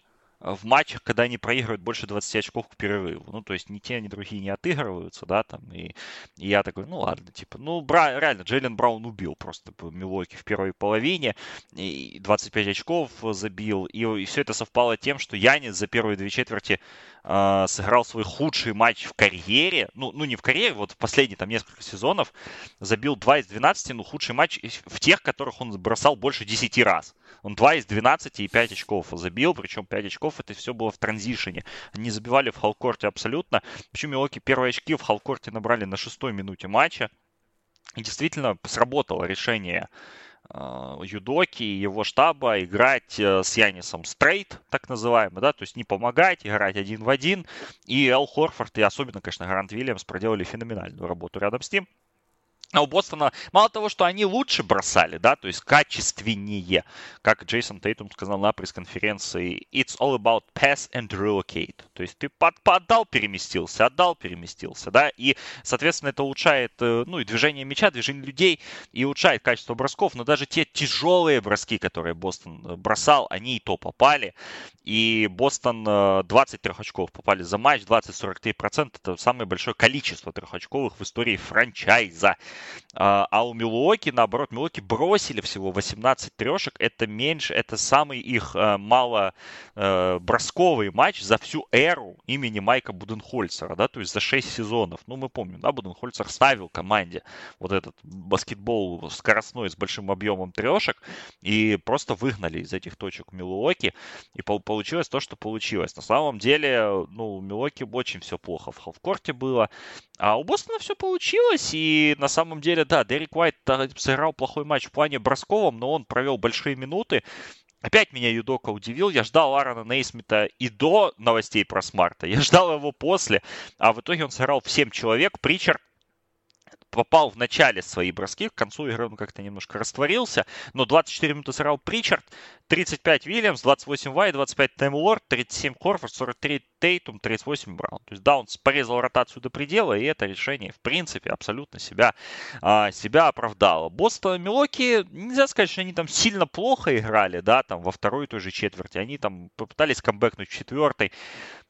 в матчах, когда они проигрывают больше 20 очков к перерыву. Ну, то есть ни те, ни другие не отыгрываются, да, там, и, и я такой, ну, ладно, типа, ну, Бра, реально, Джейлен Браун убил просто Милоки в первой половине, и 25 очков забил, и, и все это совпало тем, что Янис за первые две четверти э, сыграл свой худший матч в карьере, ну, ну, не в карьере, вот в последние там несколько сезонов забил 2 из 12, ну, худший матч в тех, которых он бросал больше 10 раз. Он 2 из 12 и 5 очков забил, причем 5 очков это все было в транзишене. Они забивали в халкорте абсолютно. Причем Милоки первые очки в халкорте набрали на шестой минуте матча. действительно сработало решение Юдоки и его штаба играть э, с Янисом стрейт, так называемый, да, то есть не помогать, играть один в один. И Эл Хорфорд и особенно, конечно, Грант Вильямс проделали феноменальную работу рядом с ним. А у Бостона мало того, что они лучше бросали, да, то есть качественнее, как Джейсон Тейтум сказал на пресс-конференции, it's all about pass and relocate. То есть ты под, отдал, переместился, отдал, переместился, да, и, соответственно, это улучшает, э, ну, и движение мяча, движение людей, и улучшает качество бросков, но даже те тяжелые броски, которые Бостон э, бросал, они и то попали, и Бостон 23 э, очков попали за матч, 20-43%, это самое большое количество трехочковых в истории франчайза. А, а у Милуоки, наоборот, Милуоки бросили всего 18 трешек. Это меньше, это самый их э, мало э, бросковый матч за всю эру имени Майка Буденхольцера, да, то есть за 6 сезонов. Ну, мы помним, да, Буденхольцер ставил команде вот этот баскетбол скоростной с большим объемом трешек и просто выгнали из этих точек Милуоки, и получилось то, что получилось. На самом деле, ну, у Милуоки очень все плохо в халфкорте было, а у Бостона все получилось, и на самом деле, да, Дерек Уайт сыграл плохой матч в плане бросковом, но он провел большие минуты. Опять меня Юдока удивил. Я ждал Аарона Нейсмита и до новостей про Смарта. Я ждал его после. А в итоге он сыграл в 7 человек. Причер попал в начале свои броски, к концу игры он как-то немножко растворился, но 24 минуты сыграл Причард, 35 Вильямс, 28 Вай, 25 Тайм Лорд, 37 Корфорд, 43 Тейтум, 38 Браун. То есть да, он порезал ротацию до предела, и это решение, в принципе, абсолютно себя, а, себя оправдало. Бостон Милоки, нельзя сказать, что они там сильно плохо играли, да, там во второй той же четверти. Они там попытались камбэкнуть в четвертой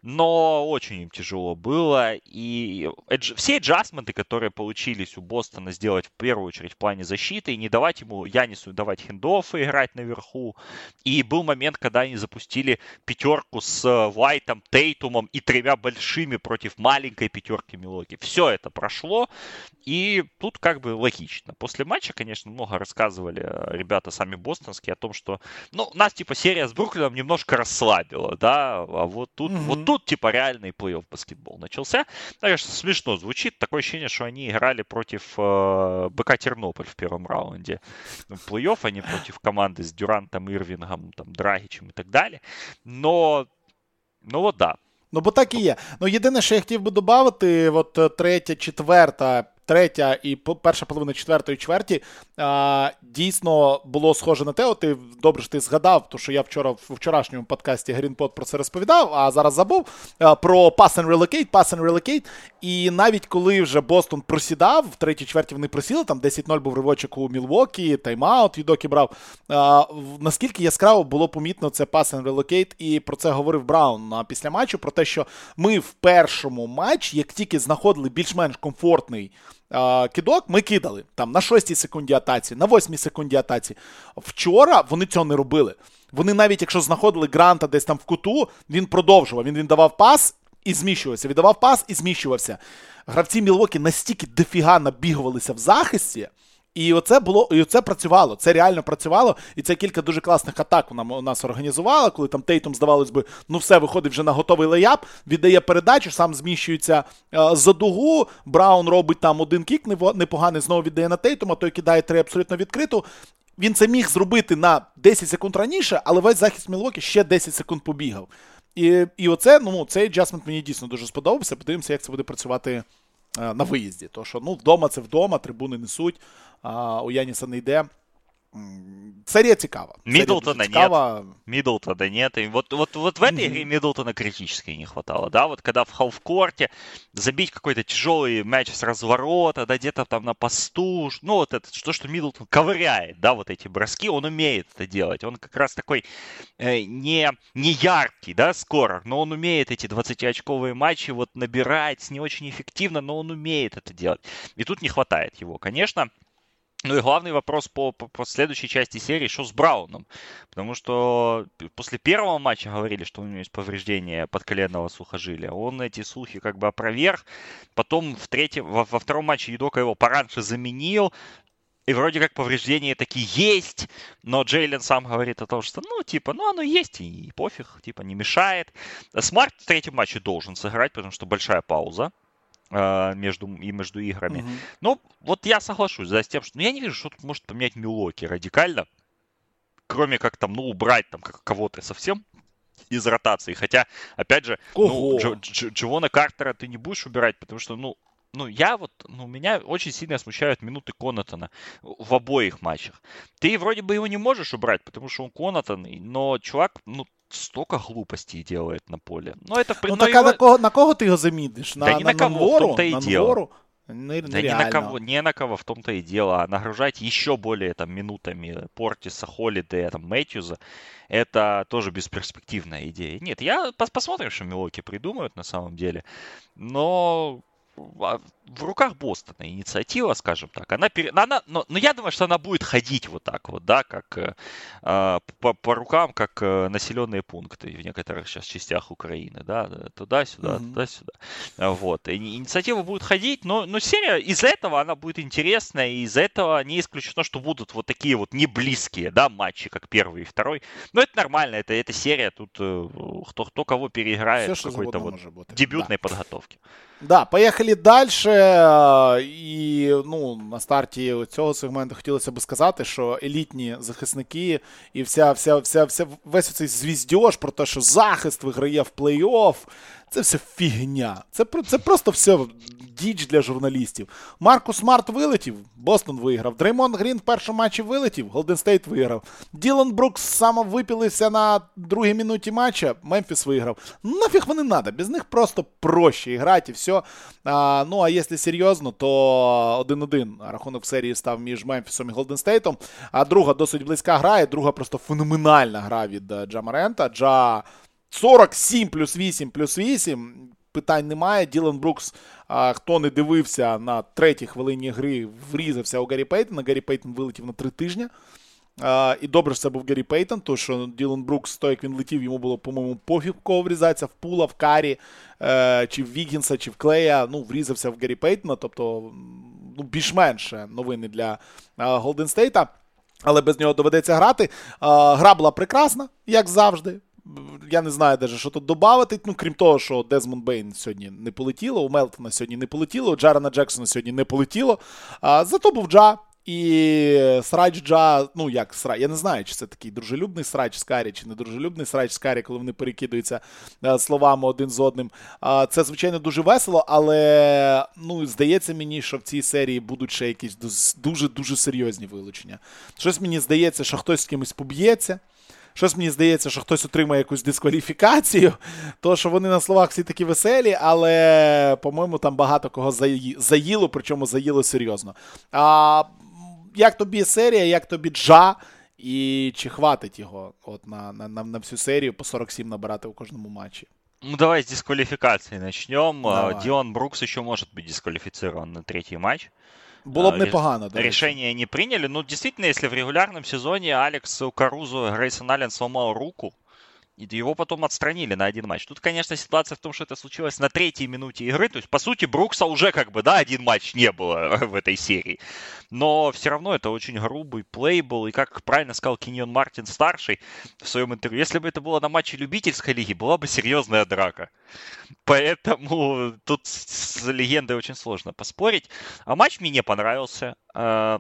но очень им тяжело было. И все аджастменты, которые получились у Бостона сделать в первую очередь в плане защиты, и не давать ему Янису давать хендофы играть наверху. И был момент, когда они запустили пятерку с Вайтом, Тейтумом и тремя большими против маленькой пятерки Милоки. Все это прошло, и тут как бы логично. После матча, конечно, много рассказывали э, ребята сами бостонские о том, что, ну, нас типа серия с Бруклином немножко расслабила, да, а вот тут, mm-hmm. вот тут типа реальный плей-офф баскетбол начался. Конечно, смешно звучит. Такое ощущение, что они играли против э, БК Тернополь в первом раунде. Плей-офф они против команды с Дюрантом, Ирвингом, там, Драгичем и так далі. Но, ну вот да, Ну, бо так і є. Ну, єдине, що я хотів би додати, от третя, четверта третя і перша половина четвертої чверті а, дійсно було схоже на те. От ти добре що ти згадав, то що я вчора в вчорашньому подкасті Грінпот про це розповідав, а зараз забув а, про pass and relocate, pass and relocate. І навіть коли вже Бостон просідав, в третій чверті вони просіли, там 10-0 був ривочок у Мілвокі, тайм-аут Юдокі брав. А, наскільки яскраво було помітно це pass and relocate, і про це говорив Браун після матчу, про те, що ми в першому матчі, як тільки знаходили більш-менш комфортний кидок ми кидали там на 6 секунді атаці, на 8 секунді атаці. Вчора вони цього не робили. Вони навіть якщо знаходили гранта десь там в куту, він продовжував. Він він давав пас і зміщувався. Віддавав пас і зміщувався. Гравці Мілвокі настільки дофіга набігувалися в захисті. І оце було, і оце працювало. Це реально працювало. І це кілька дуже класних атак вона у нас організувала, коли там Тейтум, здавалось би, ну все, виходить вже на готовий леяп, віддає передачу, сам зміщується е, за дугу. Браун робить там один кік непоганий, знову віддає на Тейтума, той кидає три абсолютно відкриту. Він це міг зробити на 10 секунд раніше, але весь захист Мілвокі ще 10 секунд побігав. І і оце, ну, цей джасмент мені дійсно дуже сподобався. Подивимося, як це буде працювати е, на виїзді. Тому що ну, вдома це вдома, трибуни несуть у Яниса не йде. Серия цікава. Миддлтона нет. Миддлтона нет. И вот, вот, вот в этой mm-hmm. игре Миддлтона критически не хватало, да, вот когда в халфкорте забить какой-то тяжелый мяч с разворота, да, где-то там на посту, ну вот это, что, что Миддлтон ковыряет, да, вот эти броски, он умеет это делать. Он как раз такой э, не, не яркий, да, скорер, но он умеет эти 20-очковые матчи вот набирать не очень эффективно, но он умеет это делать. И тут не хватает его, конечно. Ну и главный вопрос по, по, по следующей части серии, что с Брауном. Потому что после первого матча говорили, что у него есть повреждение подколенного сухожилия. Он эти слухи как бы опроверг. Потом в третьем, во, во втором матче Юдока его пораньше заменил. И вроде как повреждения такие есть, но Джейлен сам говорит о том, что, ну, типа, ну, оно есть, и пофиг, типа, не мешает. Смарт в третьем матче должен сыграть, потому что большая пауза между, и между играми. Мгм. Ну, вот я соглашусь да, с тем, что ну, я не вижу, что тут может поменять Милоки радикально, кроме как там, ну, убрать там кого-то совсем из ротации. Хотя, опять же, ну, Кого? Дж- Дж- Дживона Картера ты не будешь убирать, потому что, ну, ну, я вот, ну, меня очень сильно смущают минуты Конатона в обоих матчах. Ты вроде бы его не можешь убрать, потому что он Конатон, но чувак, ну, столько глупостей делает на поле. Ну, это, в при- Ну но так а его- на кого, на кого ти його заміниш? Да На, ні на, на кого, в Нонвору? том-то і на діло. Нонвору? Не, Да ни на нереально. кого, не на кого в том-то и дело. А нагружать еще более там минутами Портиса, Холлидея, там, Мэтьюза, это тоже бесперспективная идея. Нет, я пос- посмотрим, что Милоки придумают на самом деле. Но а, в руках Бостона инициатива, скажем так. Она, пере- она но, но я думаю, что она будет ходить вот так вот, да, как э, а, по, по рукам, как э, населенные пункты в некоторых сейчас частях Украины, да, да, туда-сюда, Мгм. туда-сюда. Вот. И инициатива будет ходить, но, но серия из-за этого она будет интересная, и из-за этого не исключено, что будут вот такие вот не близкие, да, матчи, как первый и второй. Но это нормально, это, это серия, тут э, кто, кто кого переиграет Все, в какой-то вот дебютной подготовке. Да, поїхали далі. Е, І ну, на старті цього сегменту хотілося б сказати, що елітні захисники і вся, вся, вся, вся весь цей звіздьош про те, що захист виграє в плей-офф, це все фігня. Це, це просто все діч для журналістів. Маркус Смарт вилетів, Бостон виграв. Дреймонд Грін в першому матчі вилетів, Голден Стейт виграв. Ділан Брукс самовипілився на другій минуті матча, Мемфіс виграв. Нафіг вони надо, без них просто проще грати і все. А, ну, а якщо серйозно, то 1-1 рахунок серії став між Мемфісом і Голден Стейтом. А друга досить близька гра, і друга просто феноменальна гра від е, Джа Марента. Джа 47 плюс 8 плюс 8. Питань немає. Ділан Брукс, а, хто не дивився на третій хвилині гри, врізався у Гаррі Пейтона. Гаррі Пейтон вилетів на три тижні. А, і добре, що це був Гаррі Пейтон, тому що Ділан Брукс, то як він летів, йому було, по-моєму, пофіг кого врізатися, в Пула, в Карі, е, чи в Вігінса, чи в Клея. Ну, врізався в Гаррі Пейтона, тобто ну, більш-менш новини для Голден Стейта. Але без нього доведеться грати. А, гра була прекрасна, як завжди. Я не знаю навіть, що тут додати. Ну, крім того, що Дезмонд Бейн сьогодні не полетіло, у Мелтона сьогодні не полетіло, у Джарена Джексона сьогодні не полетіло. А, зато був Джа. І срач Джа, ну як срач, я не знаю, чи це такий дружелюбний срач з Карі, чи не дружелюбний срач з Карі, коли вони перекидаються е, словами один з одним. Це, звичайно, дуже весело, але ну, здається мені, що в цій серії будуть ще якісь дуже-дуже серйозні вилучення. Щось мені здається, що хтось з кимось поб'ється. Щось мені здається, що хтось отримає якусь дискваліфікацію, <laughs> то що вони на словах всі такі веселі, але, по-моєму, там багато кого заїло, причому заїло серйозно. А як тобі серія, як тобі Джа, і чи хватить його от на, на, на, на всю серію по 47 набирати у кожному матчі? Ну, давай с дисквалификации начнем. Давай. Дилан Брукс еще может быть дисквалифицирован на третий матч. Було б А, непогано, речі. Решение не приняли. Ну, действительно, если в регулярном сезоне Алекс Карузо, Грейсон Аллен сломал руку, и его потом отстранили на один матч. Тут, конечно, ситуация в том, что это случилось на третьей минуте игры. То есть, по сути, Брукса уже как бы, да, один матч не было <laughs> в этой серии. Но все равно это очень грубый плей был. И как правильно сказал Киньон Мартин старший в своем интервью, если бы это было на матче любительской лиги, была бы серьезная драка. Поэтому тут с легендой очень сложно поспорить. А матч мне не понравился. А,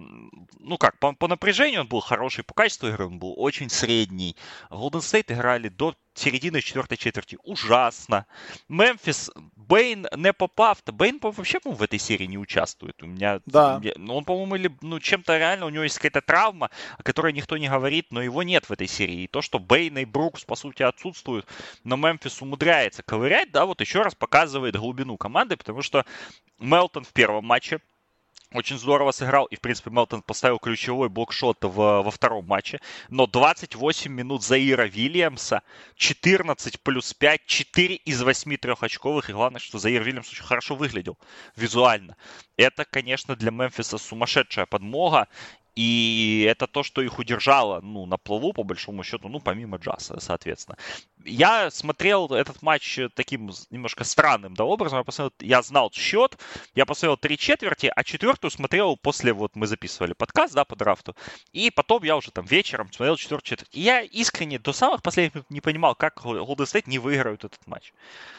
Ну как, по, по напряжению он был хороший, по качеству игры он был очень средний. Golden State играли до середины четвертой четверти ужасно. Мемфис, Бейн не попав. Да Бейн по- вообще, по в этой серии не участвует. У меня, Да. я- ну, он, по-моему, или, ну, чем-то реально, у него есть какая-то травма, о которой никто не говорит, но его нет в этой серии. И то, что Бейн и Брукс, по сути, отсутствуют, но Мемфис умудряется ковырять, да, вот еще раз показывает глубину команды, потому что Мелтон в первом матче очень здорово сыграл, и, в принципе, Мелтон поставил ключевой блокшот в, во втором матче, но 28 минут Заира Вильямса, 14 плюс 5, 4 из 8 трехочковых, и главное, что Заир Вильямс очень хорошо выглядел визуально. Это, конечно, для Мемфиса сумасшедшая подмога, и это то, что их удержало, ну, на плаву, по большому счету, ну, помимо Джаса, соответственно. Я смотрел этот матч таким немножко странным, да, образом. Я, посмотрел, я знал счет, я посмотрел три четверти, а четвертую смотрел после, вот мы записывали подкаст, да, по драфту, и потом я уже там вечером смотрел четвертую четверть. И я искренне до самых последних минут не понимал, как Golden State не выиграют этот матч.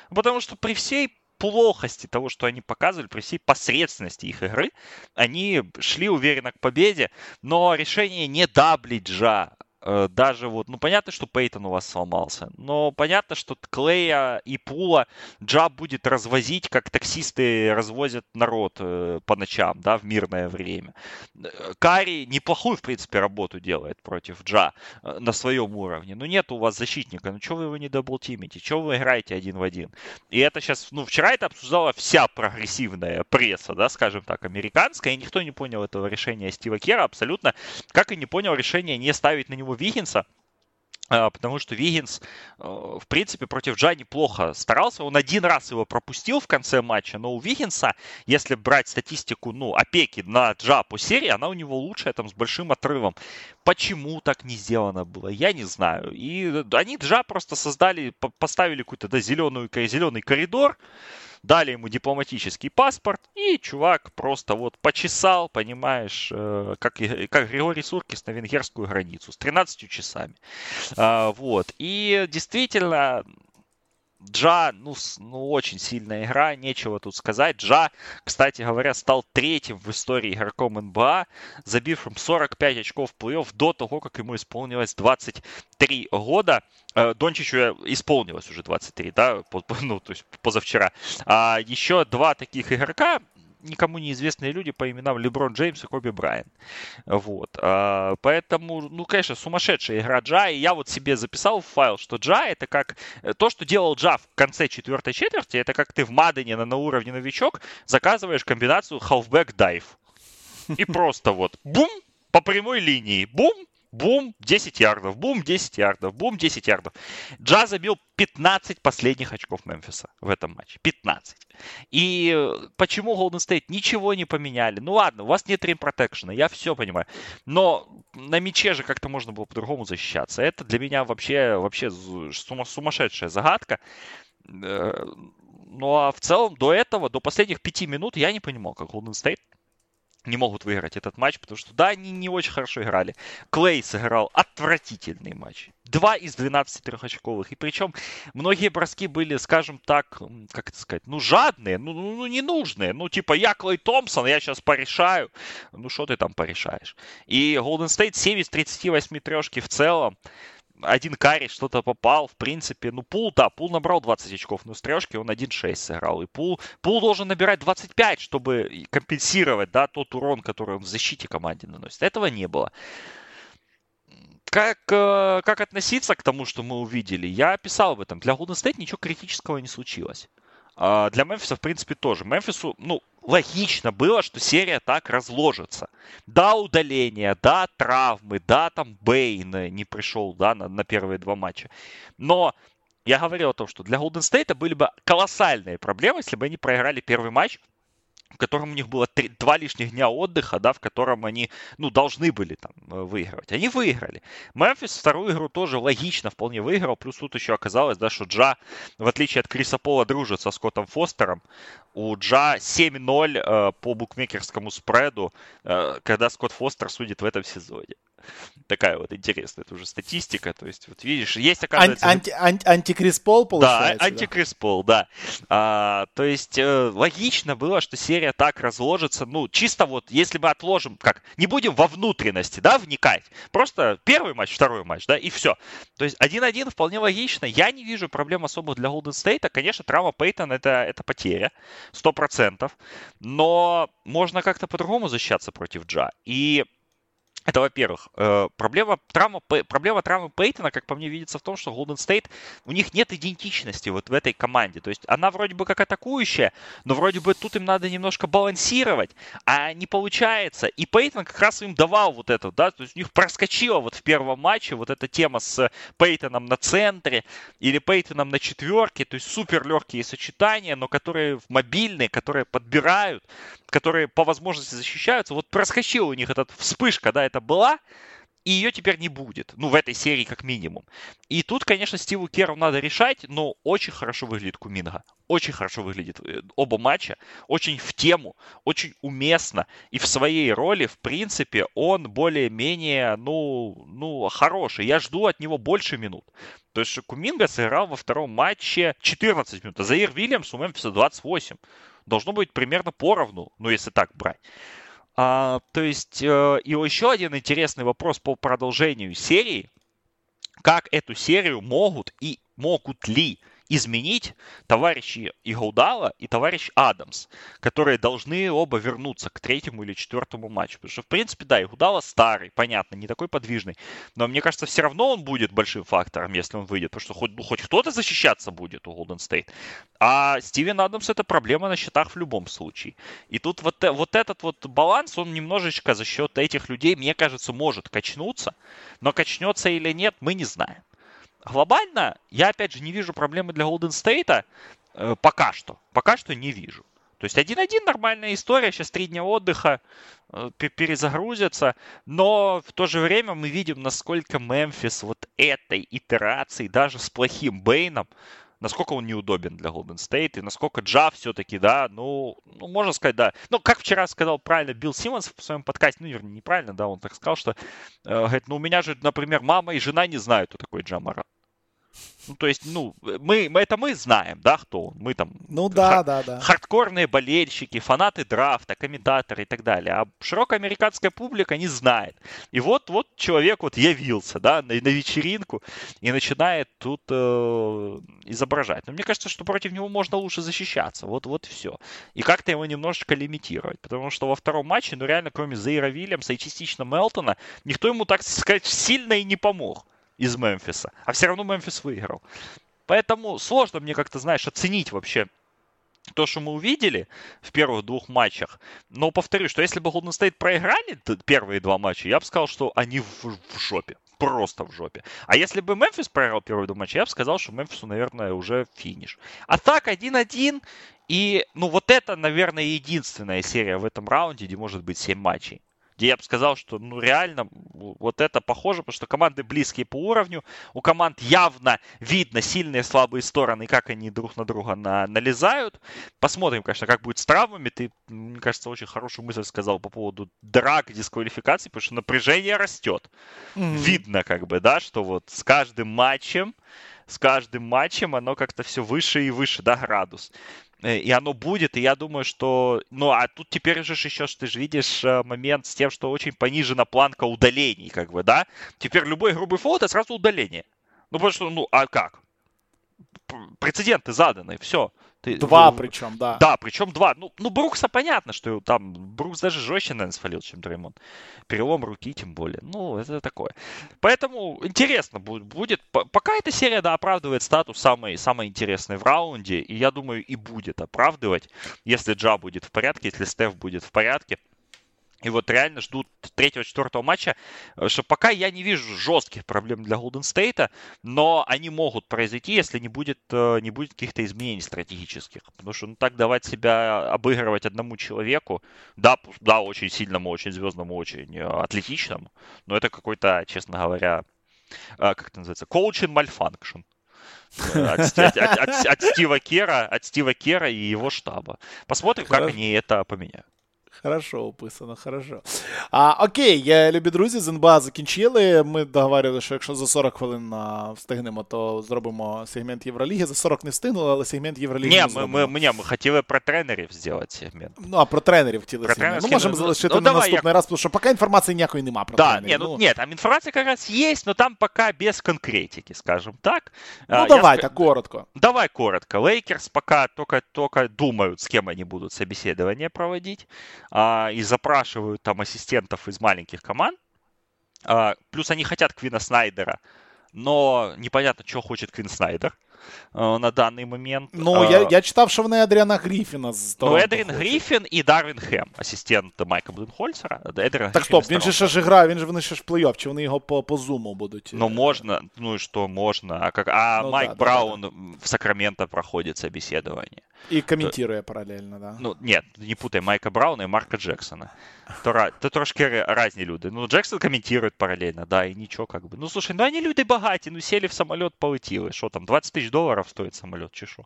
Потому что при всей плохости того, что они показывали, при всей посредственности их игры, они шли уверенно к победе, но решение не даблить Джа, Э, даже вот, ну, понятно, что Пейтон у вас сломался, но понятно, что Клея и Пула Джа будет развозить, как таксисты развозят народ э, по ночам, да, в мирное время. Э, Карри неплохую, в принципе, работу делает против Джа э, на своем уровне, но нет у вас защитника, ну, что вы его не даблтимите, что вы играете один в один? И это сейчас, ну, вчера это обсуждала вся прогрессивная пресса, да, скажем так, американская, и никто не понял этого решения Стива Кера абсолютно, как и не понял решения не ставить на него Виггинса, а, потому что Виггинс, э, в принципе, против Джа неплохо старался. Он один раз его пропустил в конце матча, но у Виггинса, если брать статистику, ну, опеки на Джа по серии, она у него лучшая, там, с большим отрывом. Почему так не сделано было, я не знаю. И они Джа просто создали, поставили какой-то, да, зеленый, зеленый коридор, дали ему дипломатический паспорт, и чувак просто вот почесал, понимаешь, э, как, как Григорий Суркис на венгерскую границу с 13 часами. А, вот. И действительно, Джа, ну, ну, очень сильная игра, нечего тут сказать. Джа, кстати говоря, стал третьим в истории игроком НБА, забившим 45 очков в плей-офф до того, как ему исполнилось 23 года. Э, Дончичу исполнилось уже 23, да, <laughs> ну, то есть позавчера. А еще два таких игрока, никому неизвестные люди по именам Леброн Джеймс и Коби Брайан. Вот. А, поэтому, ну, конечно, сумасшедшая игра Джа. И я вот себе записал в файл, что Джа это как э, то, что делал Джа в конце четвертой четверти, это как ты в Мадене на, на уровне новичок заказываешь комбинацию halfback dive. И просто вот бум, по прямой линии, бум, Бум, 10 ярдов, бум, 10 ярдов, бум, 10 ярдов. Джа забил 15 последних очков Мемфиса в этом матче. 15. И э, почему Golden State ничего не поменяли? Ну ладно, у вас нет рим протекшена, я все понимаю. Но на мяче же как-то можно было по-другому защищаться. Это для меня вообще, вообще сумасшедшая загадка. Э, ну а в целом до этого, до последних пяти минут я не понимал, как Golden State не могут выиграть этот матч, потому что, да, они не очень хорошо играли. Клей сыграл отвратительный матч. Два из 12 трехочковых. И причем многие броски были, скажем так, как это сказать, ну, жадные, ну, ну, ну ненужные. Ну, типа, я Клей Томпсон, я сейчас порешаю. Ну, что ты там порешаешь? И Golden State 7 из 38 трешки в целом один карри что-то попал, в принципе. Ну, Пул, да, Пул набрал 20 очков, но с трешки он 1-6 сыграл. И Пул, Пул должен набирать 25, чтобы компенсировать, да, тот урон, который он в защите команде наносит. Этого не было. Как, э, как относиться к тому, что мы увидели? Я писал об этом. Для Golden State ничего критического не случилось. А для Мемфиса, в принципе, тоже. Мемфису, ну, логично было, что серия так разложится. Да, удаления, да, травмы, да, там Бейн не пришел, да, на, на первые два матча. Но я говорил о том, что для Golden State были бы колоссальные проблемы, если бы они проиграли первый матч в котором у них было три, два лишних дня отдыха, да, в котором они, ну, должны были там э, выигрывать. Они выиграли. Мемфис вторую игру тоже логично вполне выиграл, плюс тут еще оказалось, да, что Джа, в отличие от Криса Пола, дружит со Скоттом Фостером. У Джа 7-0 э, по букмекерскому спреду, э, когда Скотт Фостер судит в этом сезоне такая вот интересная тоже статистика. То есть, вот видишь, есть, оказывается... Анти, анти, антикрис Пол, получается? Да, антикрис Пол, да. А, то есть, э, логично было, что серия так разложится. Ну, чисто вот, если мы отложим, как, не будем во внутренности, да, вникать. Просто первый матч, второй матч, да, и все. То есть, один-один вполне логично. Я не вижу проблем особых для Golden State. Конечно, травма Пейтон это, это потеря, сто процентов. Но можно как-то по-другому защищаться против Джа. И это, во-первых, э, проблема травмы, проблема травмы Пейтона, как по мне, видится в том, что Golden State, у них нет идентичности вот в этой команде. То есть она вроде бы как атакующая, но вроде бы тут им надо немножко балансировать, а не получается. И Пейтон как раз им давал вот это, да, то есть у них проскочила вот в первом матче вот эта тема с Пейтоном на центре или Пейтоном на четверке, то есть супер легкие сочетания, но которые мобильные, которые подбирают, которые по возможности защищаются. Вот проскочила у них эта вспышка, да, это была, и ее теперь не будет. Ну, в этой серии как минимум. И тут, конечно, Стиву Керу надо решать, но очень хорошо выглядит Куминга. Очень хорошо выглядит э, оба матча. Очень в тему, очень уместно. И в своей роли, в принципе, он более-менее, ну, ну, хороший. Я жду от него больше минут. То есть Куминга сыграл во втором матче 14 минут, а Заир Вильямс у Мемфиса 28. Должно быть примерно поровну, ну, если так брать. А, то есть, э, и еще один интересный вопрос по продолжению серии. Как эту серию могут и могут ли изменить товарищи Игаудала и товарищ Адамс, которые должны оба вернуться к третьему или четвертому матчу. Потому что, в принципе, да, Игудала старый, понятно, не такой подвижный. Но мне кажется, все равно он будет большим фактором, если он выйдет. Потому что хоть, ну, хоть кто-то защищаться будет у Голден Стейт. А Стивен Адамс это проблема на счетах в любом случае. И тут вот, вот этот вот баланс, он немножечко за счет этих людей, мне кажется, может качнуться. Но качнется или нет, мы не знаем глобально я, опять же, не вижу проблемы для Golden State э, пока что. Пока что не вижу. То есть 1-1 нормальная история, сейчас три дня отдыха, э, перезагрузятся, но в то же время мы видим, насколько Мемфис вот этой итерации, даже с плохим Бейном, насколько он неудобен для Golden State, и насколько Джа все-таки, да, ну, ну, можно сказать, да. Ну, как вчера сказал правильно Билл Симмонс в своем подкасте, ну, вернее, неправильно, да, он так сказал, что, э, говорит, ну, у меня же, например, мама и жена не знают, кто такой Джа Моран. Ну, то есть, ну, мы, мы, это мы знаем, да, кто он. Мы там... Ну, да, хар- да, да. Хардкорные болельщики, фанаты драфта, комментаторы и так далее. А широкая американская публика не знает. И вот, вот человек вот явился, да, на, на вечеринку и начинает тут э, изображать. Но мне кажется, что против него можно лучше защищаться. Вот, вот и все. И как-то его немножечко лимитировать. Потому что во втором матче, ну, реально, кроме Зейра Вильямса и частично Мелтона, никто ему, так сказать, сильно и не помог из Мемфиса. А все равно Мемфис выиграл. Поэтому сложно мне как-то, знаешь, оценить вообще то, что мы увидели в первых двух матчах. Но повторю, что если бы Golden State проиграли первые два матча, я бы сказал, что они в, в жопе. Просто в жопе. А если бы Мемфис проиграл первые два матча, я бы сказал, что Мемфису, наверное, уже финиш. А так, 1-1. И, ну, вот это, наверное, единственная серия в этом раунде, где может быть 7 матчей где я бы сказал, что ну реально вот это похоже, потому что команды близкие по уровню, у команд явно видно сильные и слабые стороны, как они друг на друга на, налезают. Посмотрим, конечно, как будет с травмами. Ты, мне кажется, очень хорошую мысль сказал по поводу драк, дисквалификации, потому что напряжение растет. Mm-hmm. Видно как бы, да, что вот с каждым матчем с каждым матчем оно как-то все выше и выше, да, градус. Э, и оно будет, и я думаю, что... Ну, а тут теперь же еще, ты же видишь э, момент с тем, что очень понижена планка удалений, как бы, да? Теперь любой грубый фол — это сразу удаление. Ну, потому что, ну, а как? Прецеденты заданы, все. Ты, два ну, причем, да. Да, причем два. Ну, ну, Брукса понятно, что там Брукс даже жестче, наверное, свалил, чем Дреймонд. Перелом руки тем более. Ну, это такое. Поэтому интересно будет. Пока эта серия, да, оправдывает статус самой, самой интересной в раунде, и я думаю, и будет оправдывать, если Джа будет в порядке, если Стеф будет в порядке. И вот реально ждут третьего-четвертого матча, э, что пока я не вижу жестких проблем для Голден Стейта, но они могут произойти, если не будет, э, не будет каких-то изменений стратегических. Потому что ну, так давать себя обыгрывать одному человеку, да, да, очень сильному, очень звездному, очень э, атлетичному, но это какой-то, честно говоря, как это называется, коучинг мальфанкшн. От, от, от, от Стива Кера, от Стива Кера и его штаба. Посмотрим, как они это поменяют. Хорошо описано, хорошо. А, Окей, я любі друзі, з НБА закінчили. Ми договорили, що якщо за 40 хвилин а, встигнемо, то зробимо сегмент Євроліги. За 40 не встигнули, але сегмент Євроліги. Ні, ми, ми, ми, ми хотіли про тренерів зробити сегмент. Ну, а про тренерів хотіли про сегмент. Ну, можемо залишити ну, на давай, наступний я... раз, тому що поки інформації ніякої нема про да, тренерів. Не, ну, ну, ні, там інформація якраз є, але там поки без конкретики, скажем так. Ну, а, давай, я... так коротко. Давай коротко. Лейкерс пока только, только думают, с кем они будут собеседование проводить. А, из-за запрашивают там ассистентов из маленьких команд. А, плюс они хотят Квина Снайдера но непонятно, что хочет Квин Снайдер. Э, на даний момент. Ну, я я читав, що вони Адріана Гріфіна з Ну, Едрін Гріфін і Дарвін Хем, асистент Майка Блинхольцера. Едрін так стоп, він же ще ж грає, він же вони ще ж в плей-офф, чи вони його по, по зуму будуть? Ну, можна, ну і що, можна. А, как, а ну, Майк да, Браун да, да. в Сакраменто проходит собеседование. И комментируя То, параллельно, да. Ну, нет, не путай Майка Брауна и Марка Джексона. То, то трошки разные люди. Ну, Джексон комментирует параллельно, да, и ничего как бы. Ну, слушай, ну они люди богатые, ну сели в самолет, полетели. Что там, 20 тысяч долларов стоит самолет, чи що?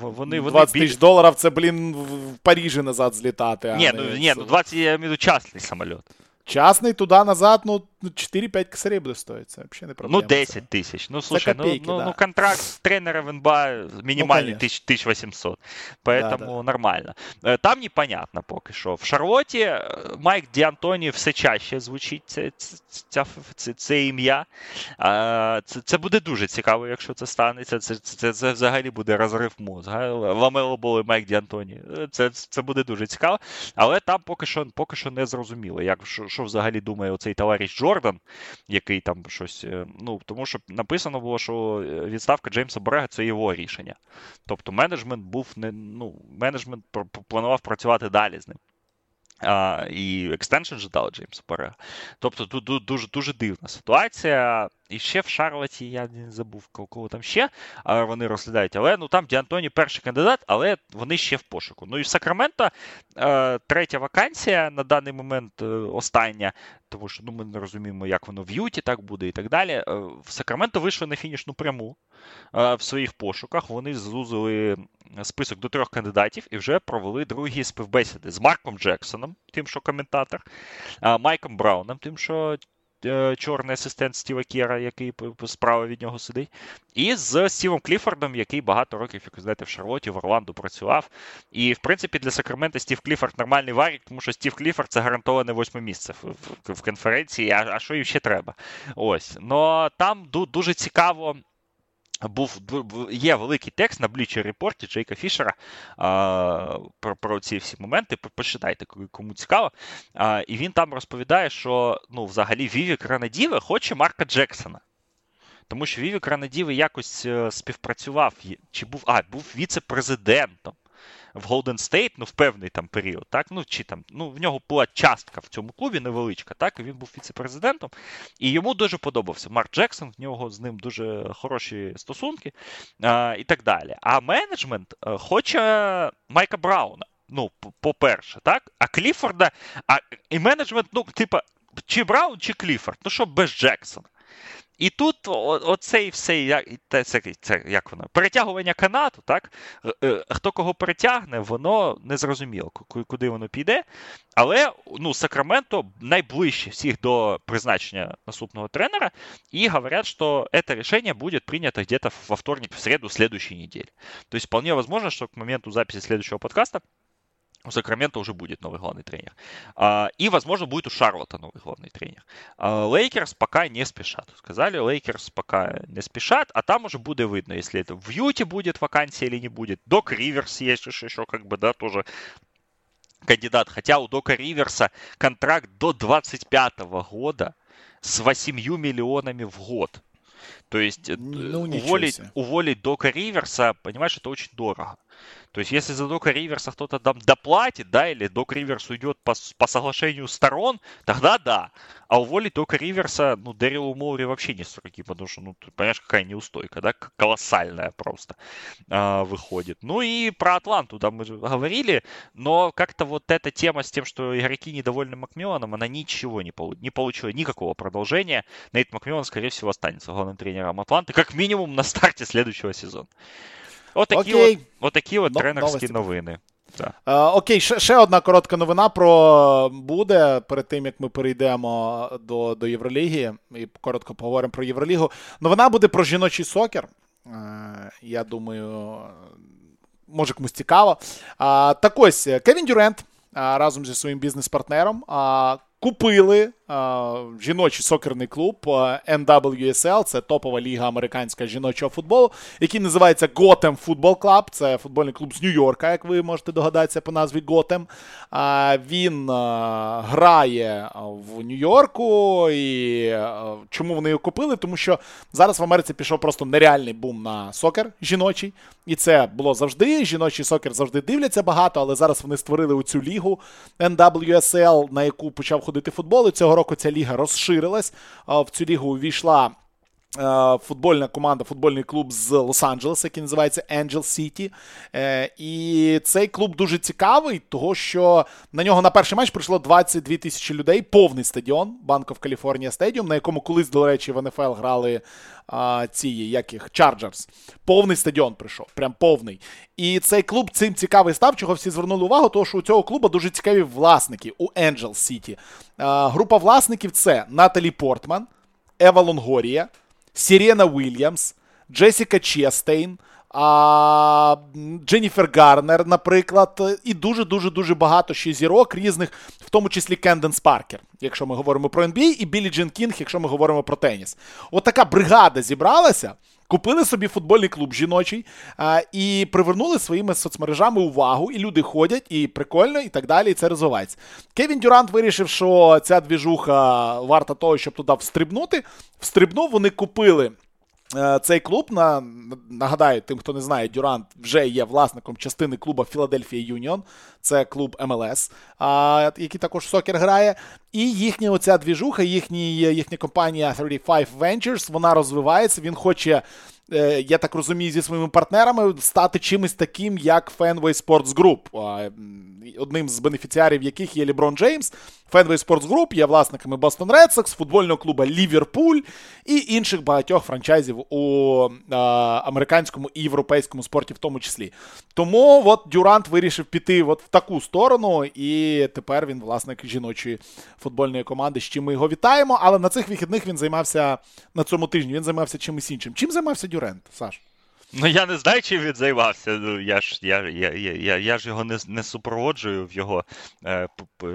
Вони, вони 20 тисяч доларів це, блін, в Парижі назад злітати. Ні, ну, ні, ну 20, я имею в виду частный самолет. Частный туда-назад, ну, 4-5 косарей буде стоїть. Це взагалі не проблема. Ну, 10 тисяч. Ну, слушай, копейки, ну, ну, да. ну, контракт тренера в НБА минимальный ну, 1800. Поэтому да, да. нормально. Э, там непонятно поки що. В Шарлоті э, Майк Діантоні все чаще звучить це, це, це, це ім'я. Це, це буде дуже цікаво, якщо це станеться. Це, це, це взагалі буде розрив мозга. Ламело були Майк Діантоні. Це, це буде дуже цікаво. Але там поки що поки що не зрозуміло, як, що, що взагалі думає оцей товариш Джордан. Джордан, який там щось. Е, ну, Тому що написано було, що е, відставка Джеймса Борега це його рішення. Тобто менеджмент був не. ну, менеджмент планував працювати далі з ним. А, І екстеншн же дали Джеймса Борега. Тобто тут дуже дуже дивна ситуація. І ще в Шарлоті, я не забув, кого там ще вони розглядають. Але ну там Діантоні перший кандидат, але вони ще в пошуку. Ну і в Сакраменто е, третя вакансія на даний момент е, остання, тому що ну, ми не розуміємо, як воно в Юті так буде і так далі. Е, в Сакраменто вийшли на фінішну пряму в своїх пошуках. Вони зузили список до трьох кандидатів і вже провели другі співбесіди з Марком Джексоном, тим, що коментатор, Майком Брауном, тим, що чорний асистент Стіва Кєра, який справа від нього сидить, і з Стівом Кліфордом, який багато років, як ви знаєте, в Шарлоті, в Орланду працював. І, в принципі, для Сакрамента Стів Кліфорд нормальний варік, тому що Стів Кліфорд це гарантоване восьме місце в, конференції, а що їм ще треба? Ось. Но там дуже цікаво був є великий текст на Bleacher репорті Джейка Фішера а, про про ці всі моменти. Почитайте, кому цікаво. А, І він там розповідає, що ну, взагалі Вівік Ранадіве хоче Марка Джексона. Тому що Вівік Ранадіве якось е, співпрацював, чи був а, був віце-президентом в Golden State, ну, в певний там період, так, ну, чи там, ну, в нього була частка в цьому клубі невеличка, так, і він був віце-президентом, і йому дуже подобався Марк Джексон, в нього з ним дуже хороші стосунки а, і так далі. А менеджмент е, хоче Майка Брауна. Ну, по-перше, так? А Кліфорда, а і менеджмент, ну, типа, чи Браун, чи Кліфорд, ну що без Джексона. І тут оцей все, як це, це, як воно, перетягування канату, так? Е, е, хто кого перетягне, воно не зрозуміло, куди воно піде. Але ну, Сакраменто найближче всіх до призначення наступного тренера, і говорять, що це рішення буде прийнято где-то во вторник, в среду следующей недели. То есть вполне возможно, что к моменту записи следующего подкаста у Сакрамента уже будет новый главный тренер. А, и, возможно, будет у Шарлота новый главный тренер. А, Лейкерс пока не спешат. Сказали, Лейкерс пока не спешат, а там уже будет видно, если это в Юте будет вакансия или не будет. Док Риверс есть еще, как бы, да, тоже кандидат. Хотя у Дока Риверса контракт до 25 года с 8 миллионами в год. То есть э, ну, уволить, уволить Дока Риверса, понимаешь, это очень дорого. То есть, если за Дока Риверса кто-то там доплатит, да, или Док Риверс уйдет по, по соглашению сторон, тогда да. А уволить Дока Риверса, ну, Дэрилу Моури вообще не сроки, потому что, ну, ты понимаешь, какая неустойка, да, колоссальная просто а, выходит. Ну и про Атланту, да, мы говорили, но как-то вот эта тема с тем, что игроки недовольны Макмилланом, она ничего не, полу- не получила, никакого продолжения. Нейт Макмиллан, скорее всего, останется главным тренером Атланты, как минимум на старте следующего сезона. Отакі Окей. от, отакі от тренерські новини. Так. Е, окей, ще ще одна коротка новина про буде перед тим, як ми перейдемо до до Євроліги і коротко поговоримо про Євролігу. Новина буде про жіночий сокер. Е, я думаю, може комусь цікаво. Так ось Кевін Дюрент разом зі своїм бізнес-партнером Купили а, жіночий сокерний клуб NWSL, це топова ліга американська жіночого футболу, який називається Gotham Football Club. Це футбольний клуб з Нью-Йорка, як ви можете догадатися по назві Gotham. А, Він а, грає в Нью-Йорку. І а, чому вони його купили? Тому що зараз в Америці пішов просто нереальний бум на сокер жіночий. І це було завжди. Жіночий сокер завжди дивляться багато, але зараз вони створили оцю лігу NWSL, на яку почав ходити футбол. І цього року ця ліга розширилась. В цю лігу увійшла. Футбольна команда, футбольний клуб з Лос-Анджелеса, який називається Angel City. Е, і цей клуб дуже цікавий, того що на нього на перший матч прийшло 22 тисячі людей, повний стадіон Bank of California Stadium, на якому колись, до речі, в НФЛ грали ці яких Chargers. Повний стадіон прийшов, прям повний. І цей клуб цим цікавий став, чого всі звернули увагу, тому що у цього клубу дуже цікаві власники у Angel City. А, група власників це Наталі Портман, Ева Лонгорія, Сірена Уільямс, Джесіка Честейн, а, Дженніфер Гарнер, наприклад, і дуже-дуже дуже багато ще зірок різних, в тому числі Кенденс Паркер, якщо ми говоримо про NBA, і Білі Джин Кінг, якщо ми говоримо про теніс. От така бригада зібралася. Купили собі футбольний клуб жіночий а, і привернули своїми соцмережами увагу, і люди ходять, і прикольно, і так далі, і це розвивається. Кевін Дюрант вирішив, що ця двіжуха варта того, щоб туди встрибнути. Встрибнув, вони купили цей клуб, на, нагадаю, тим, хто не знає, Дюрант вже є власником частини клуба Філадельфія Юніон. Це клуб МЛС, який також сокер грає. І їхня оця двіжуха, їхні, їхня компанія 35 Ventures, вона розвивається. Він хоче Е, я так розумію, зі своїми партнерами стати чимось таким, як Fenway Sports Group, одним з бенефіціарів яких є Ліброн Джеймс. Fenway Sports Group є власниками Boston Red Sox, футбольного клуба Ліверпуль і інших багатьох франчайзів у американському і європейському спорті, в тому числі. Тому от Дюрант вирішив піти от в таку сторону, і тепер він власник жіночої футбольної команди, з чим ми його вітаємо. Але на цих вихідних він займався на цьому тижні. Він займався чимось іншим. Чим займався Дюрент, Саш? Ну, я не знаю, чим він займався. Ну, Я ж я, я, я, я ж його не не супроводжую в його е, по,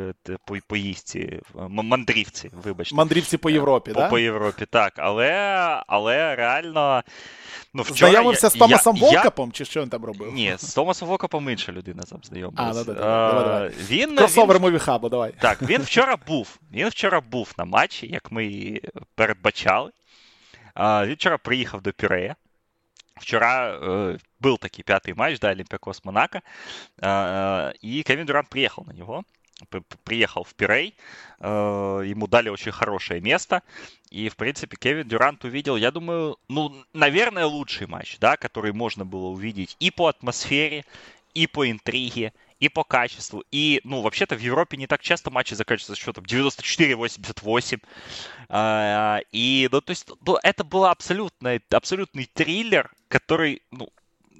по, поїздці, мандрівці, вибачте. Мандрівці по Європі, по, да? По Європі, так. Але але реально. Ну, вчора Знайомився я, з Томасом я... чи що він там робив? Ні, з Томасом Волкапом інша людина там знайомилася. А, да, да, да, давай. Він, Кросовер він... Мовіхабу, давай. Так, він вчора був. Він вчора був на матчі, як ми передбачали. Він вчора приїхав до Пірея. Вчера э, был таки пятый матч, да, Олимпиакос Монако, э, и Кевин Дюрант приехал на него, приехал в Пирей, э, ему дали очень хорошее место, и, в принципе, Кевин Дюрант увидел, я думаю, ну, наверное, лучший матч, да, который можно было увидеть и по атмосфере, и по интриге, и по качеству. И, ну, вообще-то в Европе не так часто матчи заканчиваются счетом 94-88. А, и, ну, то есть, ну, это был абсолютно, абсолютный триллер, который, ну,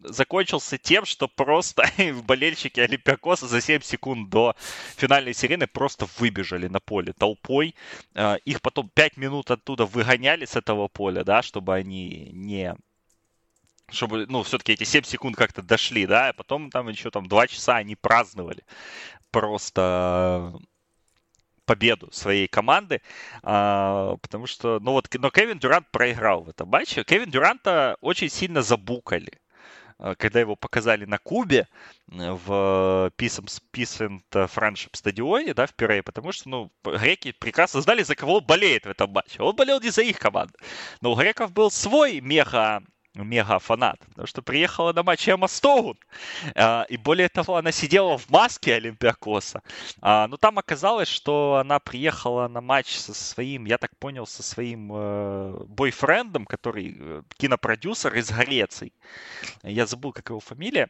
закончился тем, что просто <laughs> болельщики Олимпиакоса за 7 секунд до финальной сирены просто выбежали на поле толпой. А, их потом 5 минут оттуда выгоняли с этого поля, да, чтобы они не чтобы, ну, все-таки эти 7 секунд как-то дошли, да, а потом там еще там 2 часа они праздновали просто победу своей команды, а, потому что, ну вот, но Кевин Дюрант проиграл в этом матче. Кевин Дюранта очень сильно забукали а, когда его показали на Кубе в Peace and Friendship стадионе, да, в Пирее, потому что, ну, греки прекрасно знали, за кого болеет в этом матче. Он болел не за их команду. Но у греков был свой мега мега-фанат, потому что приехала на матч Эмма Стоун, а, и более того, она сидела в маске Олимпиакоса, а, но там оказалось, что она приехала на матч со своим, я так понял, со своим э, бойфрендом, который э, кинопродюсер из Греции, я забыл, как его фамилия,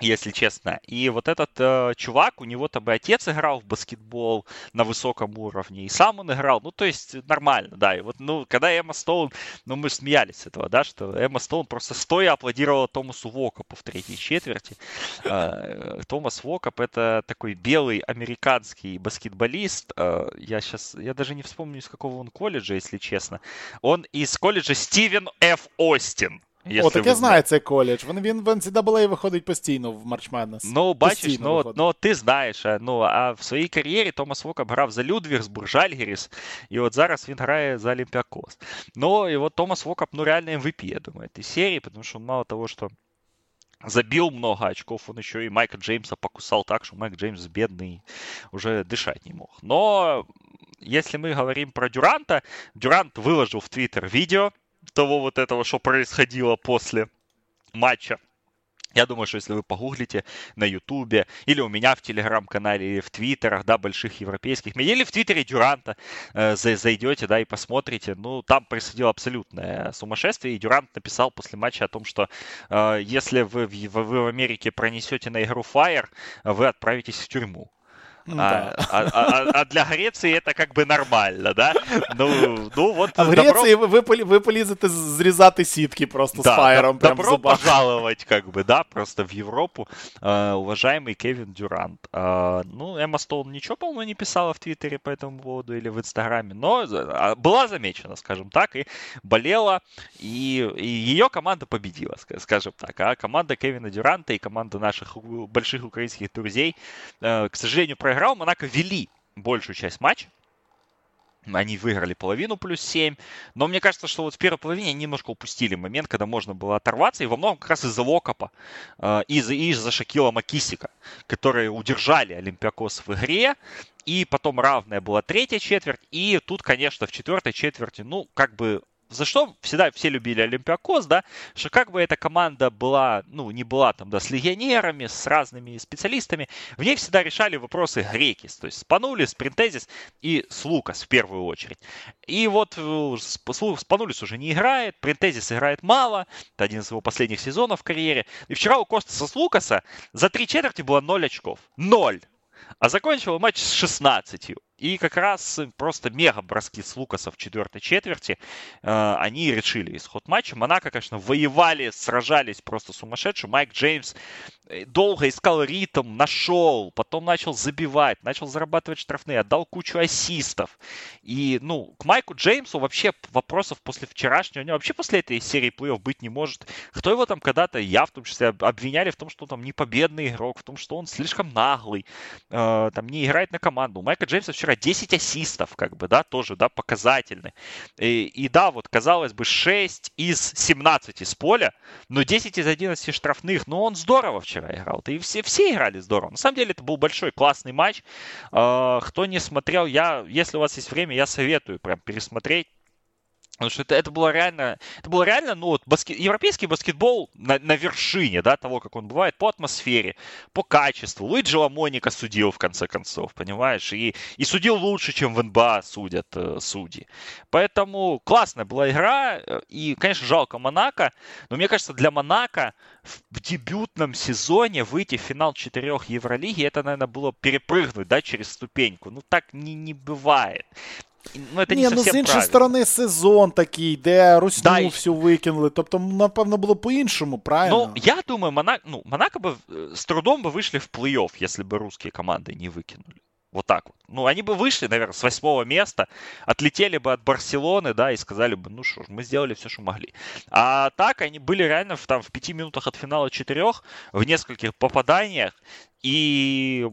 если честно. И вот этот э, чувак, у него там и отец играл в баскетбол на высоком уровне, и сам он играл, ну, то есть нормально, да. И вот, ну, когда Эмма Стоун, ну, мы смеялись с этого, да, что Эмма Стоун просто стоя аплодировала Томасу Вокопу в третьей четверти. Э, Томас Вокоп это такой белый американский баскетболист. Э, я сейчас, я даже не вспомню, из какого он колледжа, если честно. Он из колледжа Стивен Ф. Остин. О, так я знаю цей коледж. Він він в NCAA виходить постійно в March Madness. Ну, бачиш, ну, ну ти знаєш, ну, а в своїй кар'єрі Томас Вокап грав за Людвігсбург, Жальгіріс, і от зараз він грає за Олімпіакос. Ну, і от Томас Вокап, ну, реально MVP, я думаю, этой серии, потому что он мало того, что забил много очков, он еще и Майка Джеймса покусал так, что Майк Джеймс бедный уже дышать не мог. Но если мы говорим про Дюранта, Дюрант выложил в Твиттер видео того вот этого, что происходило после матча. Я думаю, что если вы погуглите на Ютубе, или у меня в Телеграм-канале, или в Твиттерах, да, больших европейских, или в Твиттере Дюранта э, зайдете, да, и посмотрите, ну, там происходило абсолютное сумасшествие, и Дюрант написал после матча о том, что э, если вы, вы, вы в Америке пронесете на игру Fire, вы отправитесь в тюрьму. А, да. а, а, а для Греции это как бы нормально, да? Ну, ну вот. А в Греции добро... вы, вы, вы полезете зрезати сітки просто да, с фаером. Да, добро пожаловать, как бы, да, просто в Европу, э, уважаемый Кевин Дюрант. Э, ну, Эмма Стоун ничего, по-моему, не писала в Твиттере по этому поводу или в Инстаграме, но была замечена, скажем так, и болела, и, и ее команда победила, скажем так. А команда Кевина Дюранта и команда наших больших украинских друзей, э, к сожалению, проиграл. Монако вели большую часть матча. Они выиграли половину плюс 7. Но мне кажется, что вот в первой половине они немножко упустили момент, когда можно было оторваться. И во многом как раз из-за Локопа э, и из-за, из Шакила Макисика, которые удержали Олимпиакос в игре. И потом равная была третья четверть. И тут, конечно, в четвертой четверти, ну, как бы за что всегда все любили Олимпиакос, да, что как бы эта команда была, ну, не была там, да, с легионерами, с разными специалистами, в ней всегда решали вопросы греки, то есть Спанулис, Принтезис и Слукас в первую очередь. И вот э, Спанулис уже не играет, Принтезис играет мало, это один из его последних сезонов в карьере. И вчера у Костаса с Лукаса за три четверти было 0 очков. 0! А закончил матч с 16. И как раз просто мега броски с Лукаса в четвертой четверти, э, они решили исход матча. Монако, конечно, воевали, сражались просто сумасшедше. Майк Джеймс долго искал ритм, нашел, потом начал забивать, начал зарабатывать штрафные, отдал кучу ассистов. И, ну, к Майку Джеймсу вообще вопросов после вчерашнего, него вообще после этой серии плей быть не может. Кто его там когда-то, я в том числе, обвиняли в том, что он там не победный игрок, в том, что он слишком наглый, э, там не играет на команду. У Майка Джеймса вчера 10 ассистов, как бы, да, тоже, да, показательный. И, и да, вот, казалось бы, 6 из 17 с поля, но 10 из 11 штрафных, но он здорово вчера играл. И все, все играли здорово. На самом деле, это был большой классный матч. А, кто не смотрел, я, если у вас есть время, я советую прям пересмотреть Потому что это, это было реально, это было реально, ну вот баскет, европейский баскетбол на, на вершине, да, того, как он бывает, по атмосфере, по качеству. Луиджи Ламоника судил в конце концов, понимаешь, и, и судил лучше, чем в НБА судят э, судьи. Поэтому классная была игра, э, и, конечно, жалко Монако, но мне кажется, для Монако в, в дебютном сезоне выйти в финал четырех Евролиги, это, наверное, было перепрыгнуть, да, через ступеньку. Ну, так не, не бывает. Ну, це Ні, не ну з іншої правильно. сторони, сезон такий, де Русню да, всю викинули. Тобто, напевно, було по-іншому, правильно? Ну, я думаю, Монако, ну, Монако бы с трудом бы вышли в плей-офф, если бы русские команды не выкинули. Вот так вот. Ну, они бы вышли, наверное, с восьмого места, отлетели бы от Барселоны, да, и сказали бы, ну что ж, мы сделали все, что могли. А так они были реально в, там, в пяти минутах от финала четырех, в нескольких попаданиях, и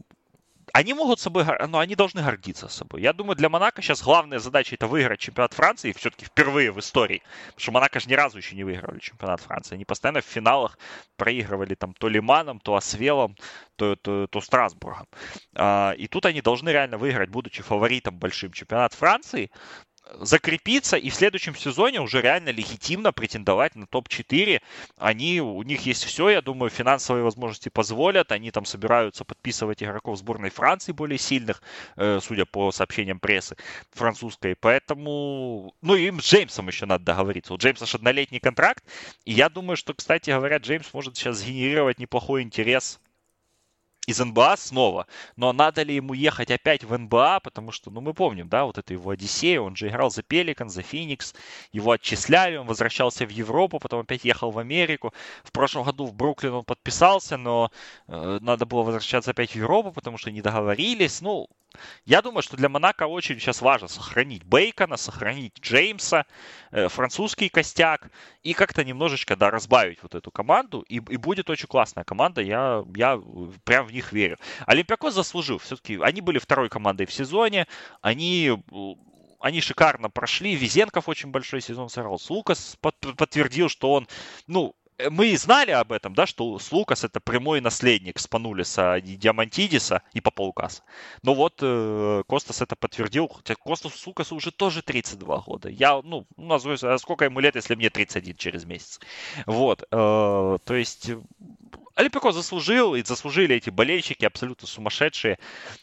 они могут собой, но ну, они должны гордиться собой. Я думаю, для Монако сейчас главная задача это выиграть чемпионат Франции, все-таки впервые в истории. Потому что Монако же ни разу еще не выигрывали чемпионат Франции. Они постоянно в финалах проигрывали там то Лиманом, то Освелом, то, то, то Страсбургом. А, и тут они должны реально выиграть, будучи фаворитом большим чемпионат Франции закрепиться и в следующем сезоне уже реально легитимно претендовать на топ-4. Они, у них есть все, я думаю, финансовые возможности позволят. Они там собираются подписывать игроков сборной Франции более сильных, э, судя по сообщениям прессы французской. Поэтому, ну, им с Джеймсом еще надо договориться. У Джеймса же однолетний контракт. И я думаю, что, кстати говоря, Джеймс может сейчас сгенерировать неплохой интерес из НБА снова. Но надо ли ему ехать опять в НБА, потому что, ну, мы помним, да, вот это его Одиссея, он же играл за Пеликан, за Феникс, его отчисляли, он возвращался в Европу, потом опять ехал в Америку. В прошлом году в Бруклин он подписался, но э, надо было возвращаться опять в Европу, потому что не договорились. Ну, Я думаю, что для Монако очень сейчас важно сохранить Бейкона, сохранить Джеймса, э, французский костяк и как-то немножечко, да, разбавить вот эту команду. И, и будет очень классная команда, я, я прям в них верю. Олимпиакос заслужил. Все-таки они были второй командой в сезоне, они они шикарно прошли. Визенков очень большой сезон сыграл. Лукас подтвердил, что он, ну, мы знали об этом, да, что Лукас это прямой наследник Спанулиса и Диамантидиса и Папаукаса. Но вот э, Костас это подтвердил, хотя Костас Лукасу уже тоже 32 года. Я, ну, назову, а сколько ему лет, если мне 31 через месяц. Вот, э, то есть Олимпико заслужил, и заслужили эти болельщики абсолютно сумасшедшие,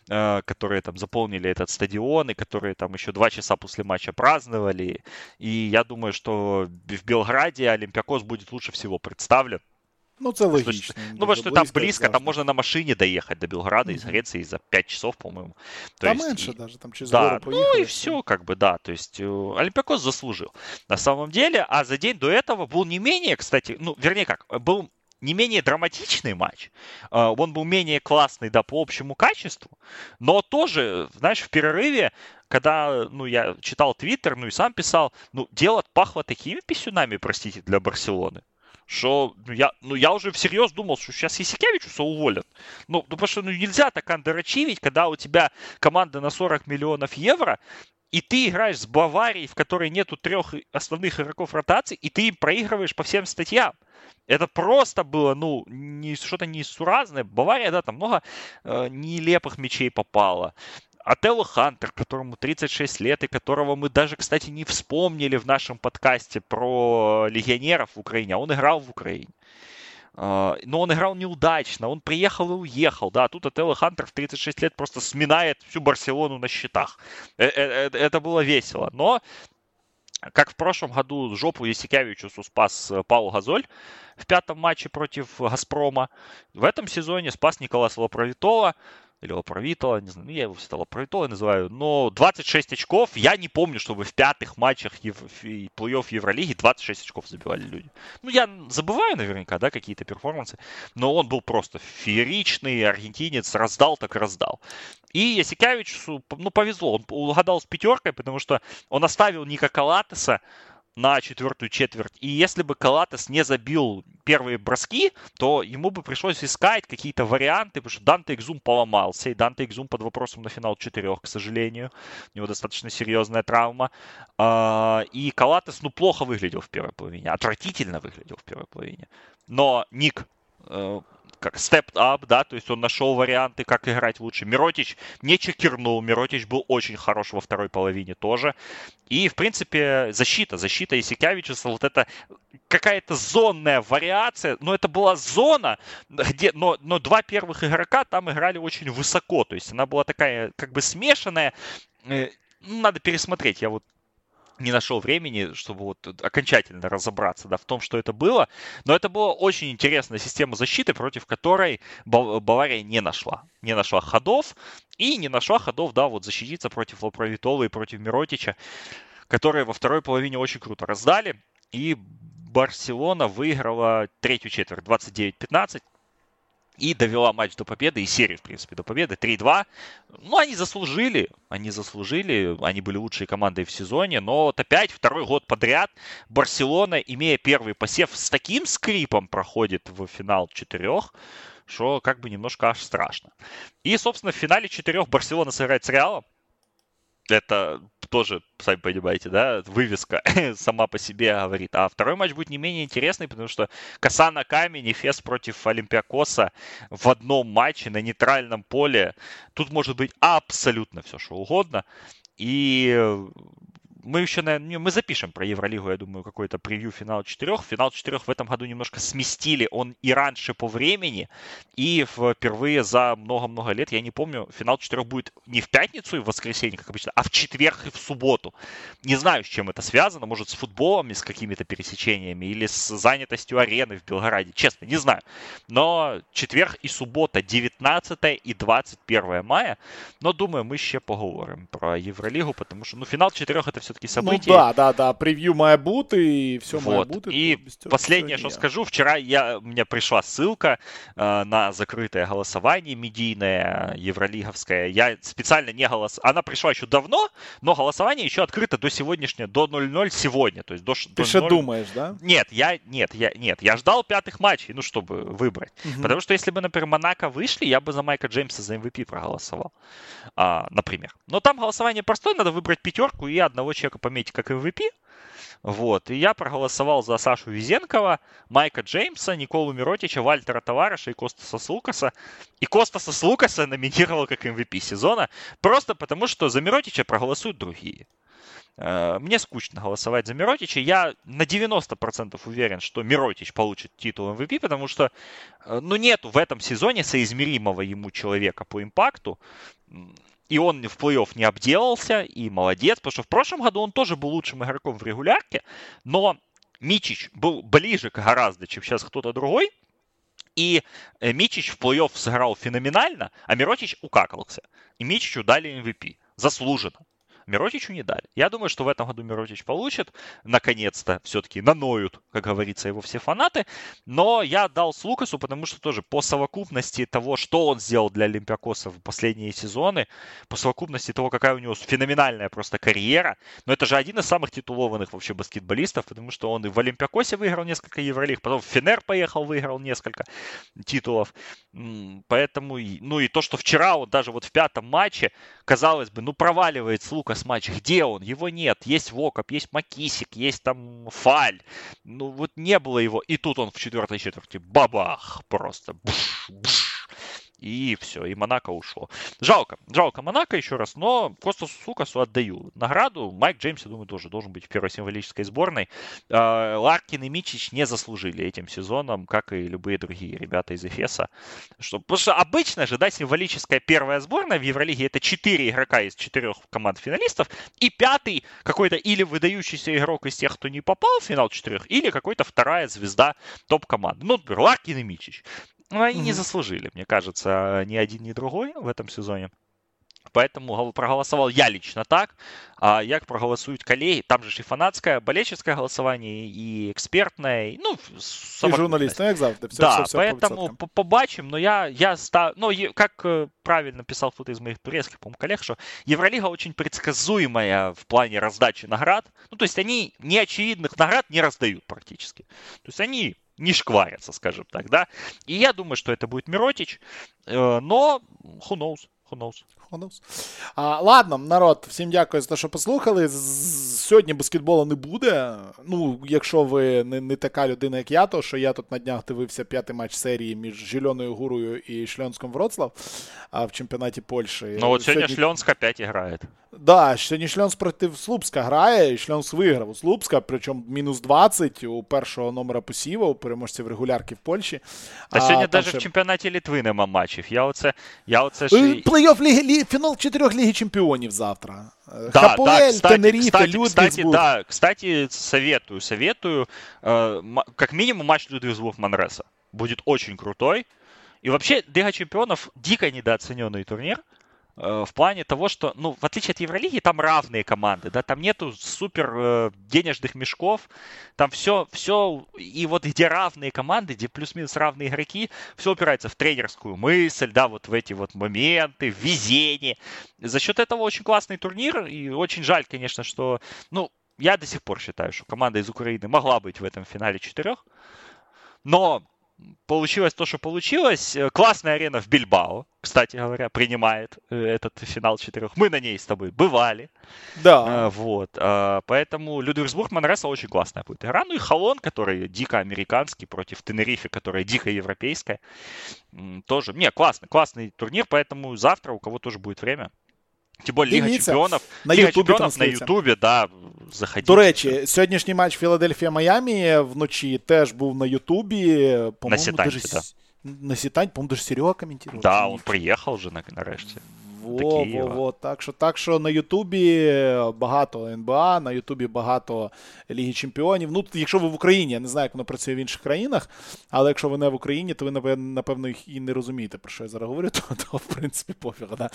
э, которые там заполнили этот стадион, и которые там еще два часа после матча праздновали. И я думаю, что в Белграде Олимпиакос будет лучше всего представлен. Ну, це логічно. Ну, потому что там близко, там можно на машине доехать до Белграда mm-hmm. из Греции за 5 часов, по-моему. То там есть, меньше и... даже, там через да, гору поехали. Ну и все, как бы, да. То есть э, Олимпиакос заслужил. На самом деле, а за день до этого был не менее, кстати, ну, вернее как, был не менее драматичный матч. А, он был менее классный, да, по общему качеству, но тоже, знаешь, в перерыве, когда, ну, я читал твиттер, ну, и сам писал, ну, дело пахло такими писюнами, простите, для Барселоны, что ну, я, ну, я уже всерьез думал, что сейчас Исикевичуса уволят. Ну, ну, потому что ну, нельзя так андерачивить, когда у тебя команда на 40 миллионов евро, и ты играешь с Баварией, в которой нету трех основных игроков ротации, и ты им проигрываешь по всем статьям. Это просто было, ну, не, что-то несуразное. Бавария, да, там много э, нелепых мячей попало. Ателло Хантер, которому 36 лет, и которого мы даже, кстати, не вспомнили в нашем подкасте про легионеров в Украине, а он играл в Украине. Uh, но он играл неудачно, он приехал и уехал, да, тут Ателло Хантер в 36 лет просто сминает всю Барселону на счетах. Э, э, э, это было весело, но как в прошлом году жопу Есикевичусу спас Паул Газоль в пятом матче против Газпрома, в этом сезоне спас Николаса Лапровитола, или Лапровитола, не знаю, ну, я его всегда Лапровитола называю, но 26 очков, я не помню, чтобы в пятых матчах ев... плей-офф Евролиги 26 очков забивали люди. Ну, я забываю наверняка, да, какие-то перформансы, но он был просто фееричный, аргентинец, раздал так раздал. И Ясикевичу, ну, повезло, он угадал с пятеркой, потому что он оставил Ника Калатеса, на четвертую четверть. И если бы Калатес не забил первые броски, то ему бы пришлось искать какие-то варианты, потому что Данте Экзум поломался, и Данте Экзум под вопросом на финал четырех, к сожалению. У него достаточно серьезная травма. А, и Калатес, ну, плохо выглядел в первой половине, отвратительно выглядел в первой половине. Но Ник э, как stepped up, да, то есть он нашел варианты, как играть лучше. Миротич не чекернул, Миротич был очень хорош во второй половине тоже. И, в принципе, защита, защита Исикявичуса, вот это какая-то зонная вариация, но это была зона, где, но, но два первых игрока там играли очень высоко, то есть она была такая как бы смешанная, э, ну, надо пересмотреть. Я вот не нашел времени, чтобы вот окончательно разобраться да, в том, что это было. Но это была очень интересная система защиты, против которой Бавария не нашла. Не нашла ходов и не нашла ходов, да, вот защититься против Лапровитола и против Миротича, которые во второй половине очень круто раздали. И Барселона выиграла третью четверть 29-15 и довела матч до победы, и серию, в принципе, до победы. 3-2. Ну, они заслужили, они заслужили, они были лучшей командой в сезоне, но вот опять второй год подряд Барселона, имея первый посев, с таким скрипом проходит в финал четырех, что как бы немножко аж страшно. И, собственно, в финале четырех Барселона сыграет с Реалом это тоже, сами понимаете, да, вывеска <laughs> сама по себе говорит. А второй матч будет не менее интересный, потому что коса на камень и Фес против Олимпиакоса в одном матче на нейтральном поле. Тут может быть абсолютно все, что угодно. И мы еще, наверное, мы запишем про Евролигу, я думаю, какой-то превью финал четырех. Финал четырех в этом году немножко сместили. Он и раньше по времени, и впервые за много-много лет, я не помню, финал четырех будет не в пятницу и в воскресенье, как обычно, а в четверг и в субботу. Не знаю, с чем это связано. Может, с футболом, с какими-то пересечениями, или с занятостью арены в Белгороде. Честно, не знаю. Но четверг и суббота, 19 и 21 мая. Но, думаю, мы еще поговорим про Евролигу, потому что, ну, финал четырех это все все-таки события. Ну да, да, да, превью бути, и все вот. И последнее, что скажу, вчера я, у меня пришла ссылка э, на закрытое голосование медийное, евролиговское. Я специально не голосовал. Она пришла еще давно, но голосование еще открыто до сегодняшнего, до 0-0 сегодня. То есть до, Ты же думаешь, да? Нет, я, нет, я, нет, я ждал пятых матчей, ну, чтобы выбрать. Угу. Потому что если бы, например, Монако вышли, я бы за Майка Джеймса за MVP проголосовал, а, например. Но там голосование простое, надо выбрать пятерку и одного человека пометить как MVP. Вот. И я проголосовал за Сашу Визенкова, Майка Джеймса, Николу Миротича, Вальтера Товараша и Костаса Слукаса. И Костаса Слукаса номинировал как MVP сезона, просто потому что за Миротича проголосуют другие. Э, мне скучно голосовать за Миротича. Я на 90% уверен, что Миротич получит титул MVP, потому что э, ну, нету в этом сезоне соизмеримого ему человека по импакту. И он в плей-офф не обделался, и молодец, потому что в прошлом году он тоже был лучшим игроком в регулярке, но Мичич был ближе гораздо, чем сейчас кто-то другой, и э, Мичич в плей-офф сыграл феноменально, а Миротич укакался. И Мичичу дали MVP. Заслуженно. Миротичу не дали. Я думаю, что в этом году Миротич получит. Наконец-то все-таки наноют, как говорится, его все фанаты. Но я дал с Лукасу, потому что тоже по совокупности того, что он сделал для Олимпиакоса в последние сезоны, по совокупности того, какая у него феноменальная просто карьера, но это же один из самых титулованных вообще баскетболистов, потому что он и в Олимпиакосе выиграл несколько Евролиг, потом в Фенер поехал, выиграл несколько титулов. Поэтому, ну и то, что вчера он даже вот в пятом матче, казалось бы, ну проваливает с Лукас матч. Где он? Его нет. Есть Вокоп, есть Макисик, есть там Фаль. Ну вот не было его. И тут он в четвертой четверти бабах просто. Буш, буш и все, и Монако ушло. Жалко, жалко Монако еще раз, но просто Сукасу отдаю награду. Майк Джеймс, я думаю, тоже должен быть в первой символической сборной. А, Ларкин и Мичич не заслужили этим сезоном, как и любые другие ребята из Эфеса. Что, потому что обычно же, да, символическая первая сборная в Евролиге это четыре игрока из четырех команд финалистов, и пятый какой-то или выдающийся игрок из тех, кто не попал в финал четырех, или какой-то вторая звезда топ-команды. Ну, например, Ларкин и Мичич Но они mm-hmm. не заслужили, мне кажется, ни один, ни другой в этом сезоне. Поэтому проголосовал я лично так. А як проголосують коллеги, там же ж і фанатське, болельческое голосование, і експертне, і, ну, і журналіст, ну, як завжди. Все, да, все, все поэтому по побачим, но я, я став, ну, как э, правильно писал кто-то из моих турецких, по коллег, что Евролига очень предсказуемая в плане раздачи наград. Ну, то есть они неочевидных наград не раздают практически. То есть они не шкварятся, скажем так, да. И я думаю, что это будет Миротич, э, но who knows, who knows. Who. А, Ладно, народ, всім дякую за те, що послухали. Сьогодні баскетболу не буде. Ну, якщо ви не не така людина, як я, то що я тут на днях дивився п'ятий матч серії між Зеленою Гурою і Шльонськом Вроцлав а, в чемпіонаті Польщі. Ну, от сьогодні, сьогодні Шльонськ опять грає. Да, сьогодні Шльонськ проти Слупська грає, і Шльонськ виграв у Слупська, причому мінус 20 у першого номера посіва, у переможців регулярки в Польщі. Та сьогодні навіть ще... в чемпіонаті Літви нема матчів. Я оце, я оце ж... Плей-офф ліги, лі, фінал чотирьох Ліги Чемпіонів завтра. Да, Хапуэль, да, кстати, Тенерифе, кстати, кстати, да, кстати, советую, советую, э, как минимум матч Людвигсбург-Манреса. Будет очень крутой. И вообще, Лига Чемпионов дико недооцененный турнир. Э, в плане того, что, ну, в отличие от Евролиги, там равные команды, да, там нету супер э, денежных мешков, там все, все, и вот где равные команды, где плюс-минус равные игроки, все упирается в тренерскую мысль, да, вот в эти вот моменты, в везение. За счет этого очень классный турнир, и очень жаль, конечно, что, ну, я до сих пор считаю, что команда из Украины могла быть в этом финале четырех, но получилось то, что получилось. Э, классная арена в Бильбао, кстати говоря, принимает э, этот финал четырех. Мы на ней с тобой бывали. Да. Э, вот. Поэтому Людвигсбург Манреса очень классная будет игра. Ну и Холон, который дико американский, против Тенерифе, которая дико европейская. Тоже. Не, классный, классный турнир, поэтому завтра у кого тоже будет время. Тим більше Ліга Чемпіонів на Ліга Ютубі Чемпіонів на Ютубі, да, заходіть. До речі, сьогоднішній матч Філадельфія Майамі вночі теж був на Ютубі. На Сітанці, да. На Сітань, по-моєму, даже Серега коментував. Да, він приїхав вже нарешті. Во, во, во. Так що так що на Ютубі багато НБА, на Ютубі багато Ліги Чемпіонів. Ну, якщо ви в Україні, я не знаю, як воно працює в інших країнах, але якщо ви не в Україні, то ви, напевно, і не розумієте, про що я зараз говорю, <laughs> то, то в принципі, пофіг. Да?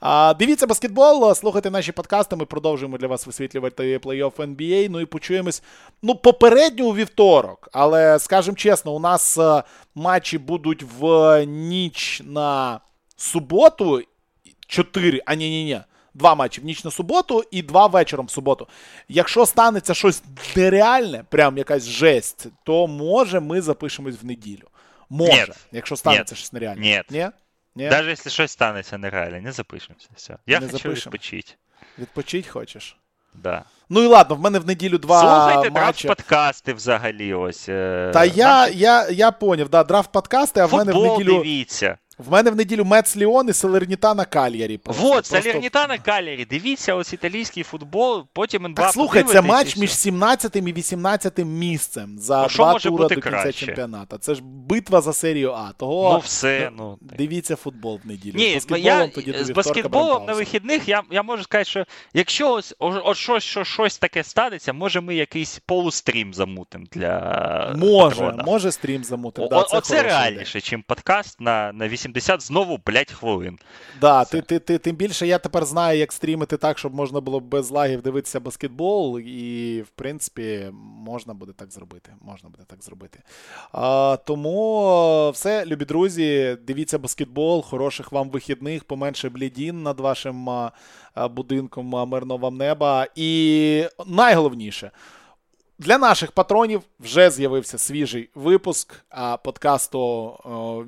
А, Дивіться баскетбол, слухайте наші подкасти. Ми продовжуємо для вас висвітлювати плей-офф NBA. Ну і почуємось ну, попередньо у вівторок. Але скажімо чесно, у нас е, матчі будуть в ніч на суботу. Чотири, а ні, ні, ні. Два матчі в ніч на суботу і два вечором в суботу. Якщо станеться щось нереальне, прям якась жесть, то може ми запишемось в неділю. Може, Нет. якщо станеться Нет. щось нереальне. Ні. Ні? Ні? Навіть якщо щось станеться нереальне, не запишемося. Все. Я не хочу запишем. відпочити. Відпочити хочеш? Да. Ну і ладно, в мене в неділю два. Слухайте матчі. драфт подкасти взагалі. ось. Е, Та я я, я поняв, да, драфт подкасти, а Футбол в мене в неділю. дивіться. В мене в неділю Мец Ліон і Салернітана Кальярі. Вот, Салернітана Кальярі. Дивіться, ось італійський футбол, потім НБА Так, слухай, це матч між 17 і 18 місцем за ну, два тура до кінця краще? чемпіонату. Це ж битва за серію А. Того ну, все, ну, дивіться футбол в неділю. Ні, з баскетболом, я, тоді з баскетболом на вихідних я я можу сказати, що якщо ось, ось щось, що, щось таке станеться, може ми якийсь полустрім замутимо для. Може, патрона. може стрім замутимо. Да, це Оце реальніше, ніж подкаст на на 8 80 знову 5 хвилин. Да, ти, ти, ти, Тим більше я тепер знаю, як стрімити так, щоб можна було без лагів дивитися баскетбол, і, в принципі, можна буде так зробити. Можна буде так зробити. А, Тому все, любі друзі, дивіться баскетбол, хороших вам вихідних, поменше блідін над вашим а, будинком, мирного вам неба. І найголовніше. Для наших патронів вже з'явився свіжий випуск а подкасту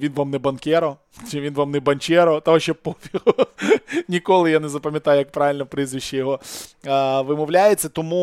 Він вам не банкеро, чи він вам не банчеро, того ще пофігу. <laughs> Ніколи я не запам'ятаю, як правильно прізвище його а, вимовляється. Тому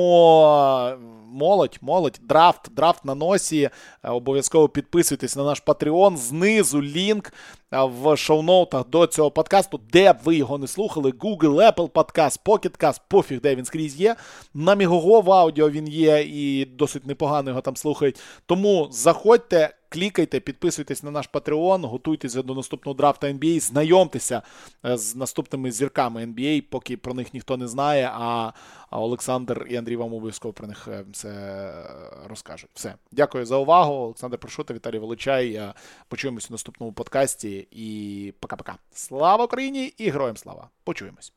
молодь, молодь, драфт, драфт на носі. Обов'язково підписуйтесь на наш Patreon. Знизу лінк в шоу-ноутах до цього подкасту, де б ви його не слухали. Google, Apple Podcast, Pocket Cast, пофіг, де він скрізь є. На Мігого в аудіо він є і досить непогано його там слухають. Тому заходьте. Клікайте, підписуйтесь на наш Patreon, готуйтеся до наступного драфта NBA, знайомтеся е, з наступними зірками NBA, поки про них ніхто не знає. А Олександр і Андрій вам обов'язково про них е, все е, розкажуть. Все, дякую за увагу. Олександр Прошута, Віталій Волочай. Почуємось у наступному подкасті. І пока-пока. Слава Україні і героям слава! Почуємось.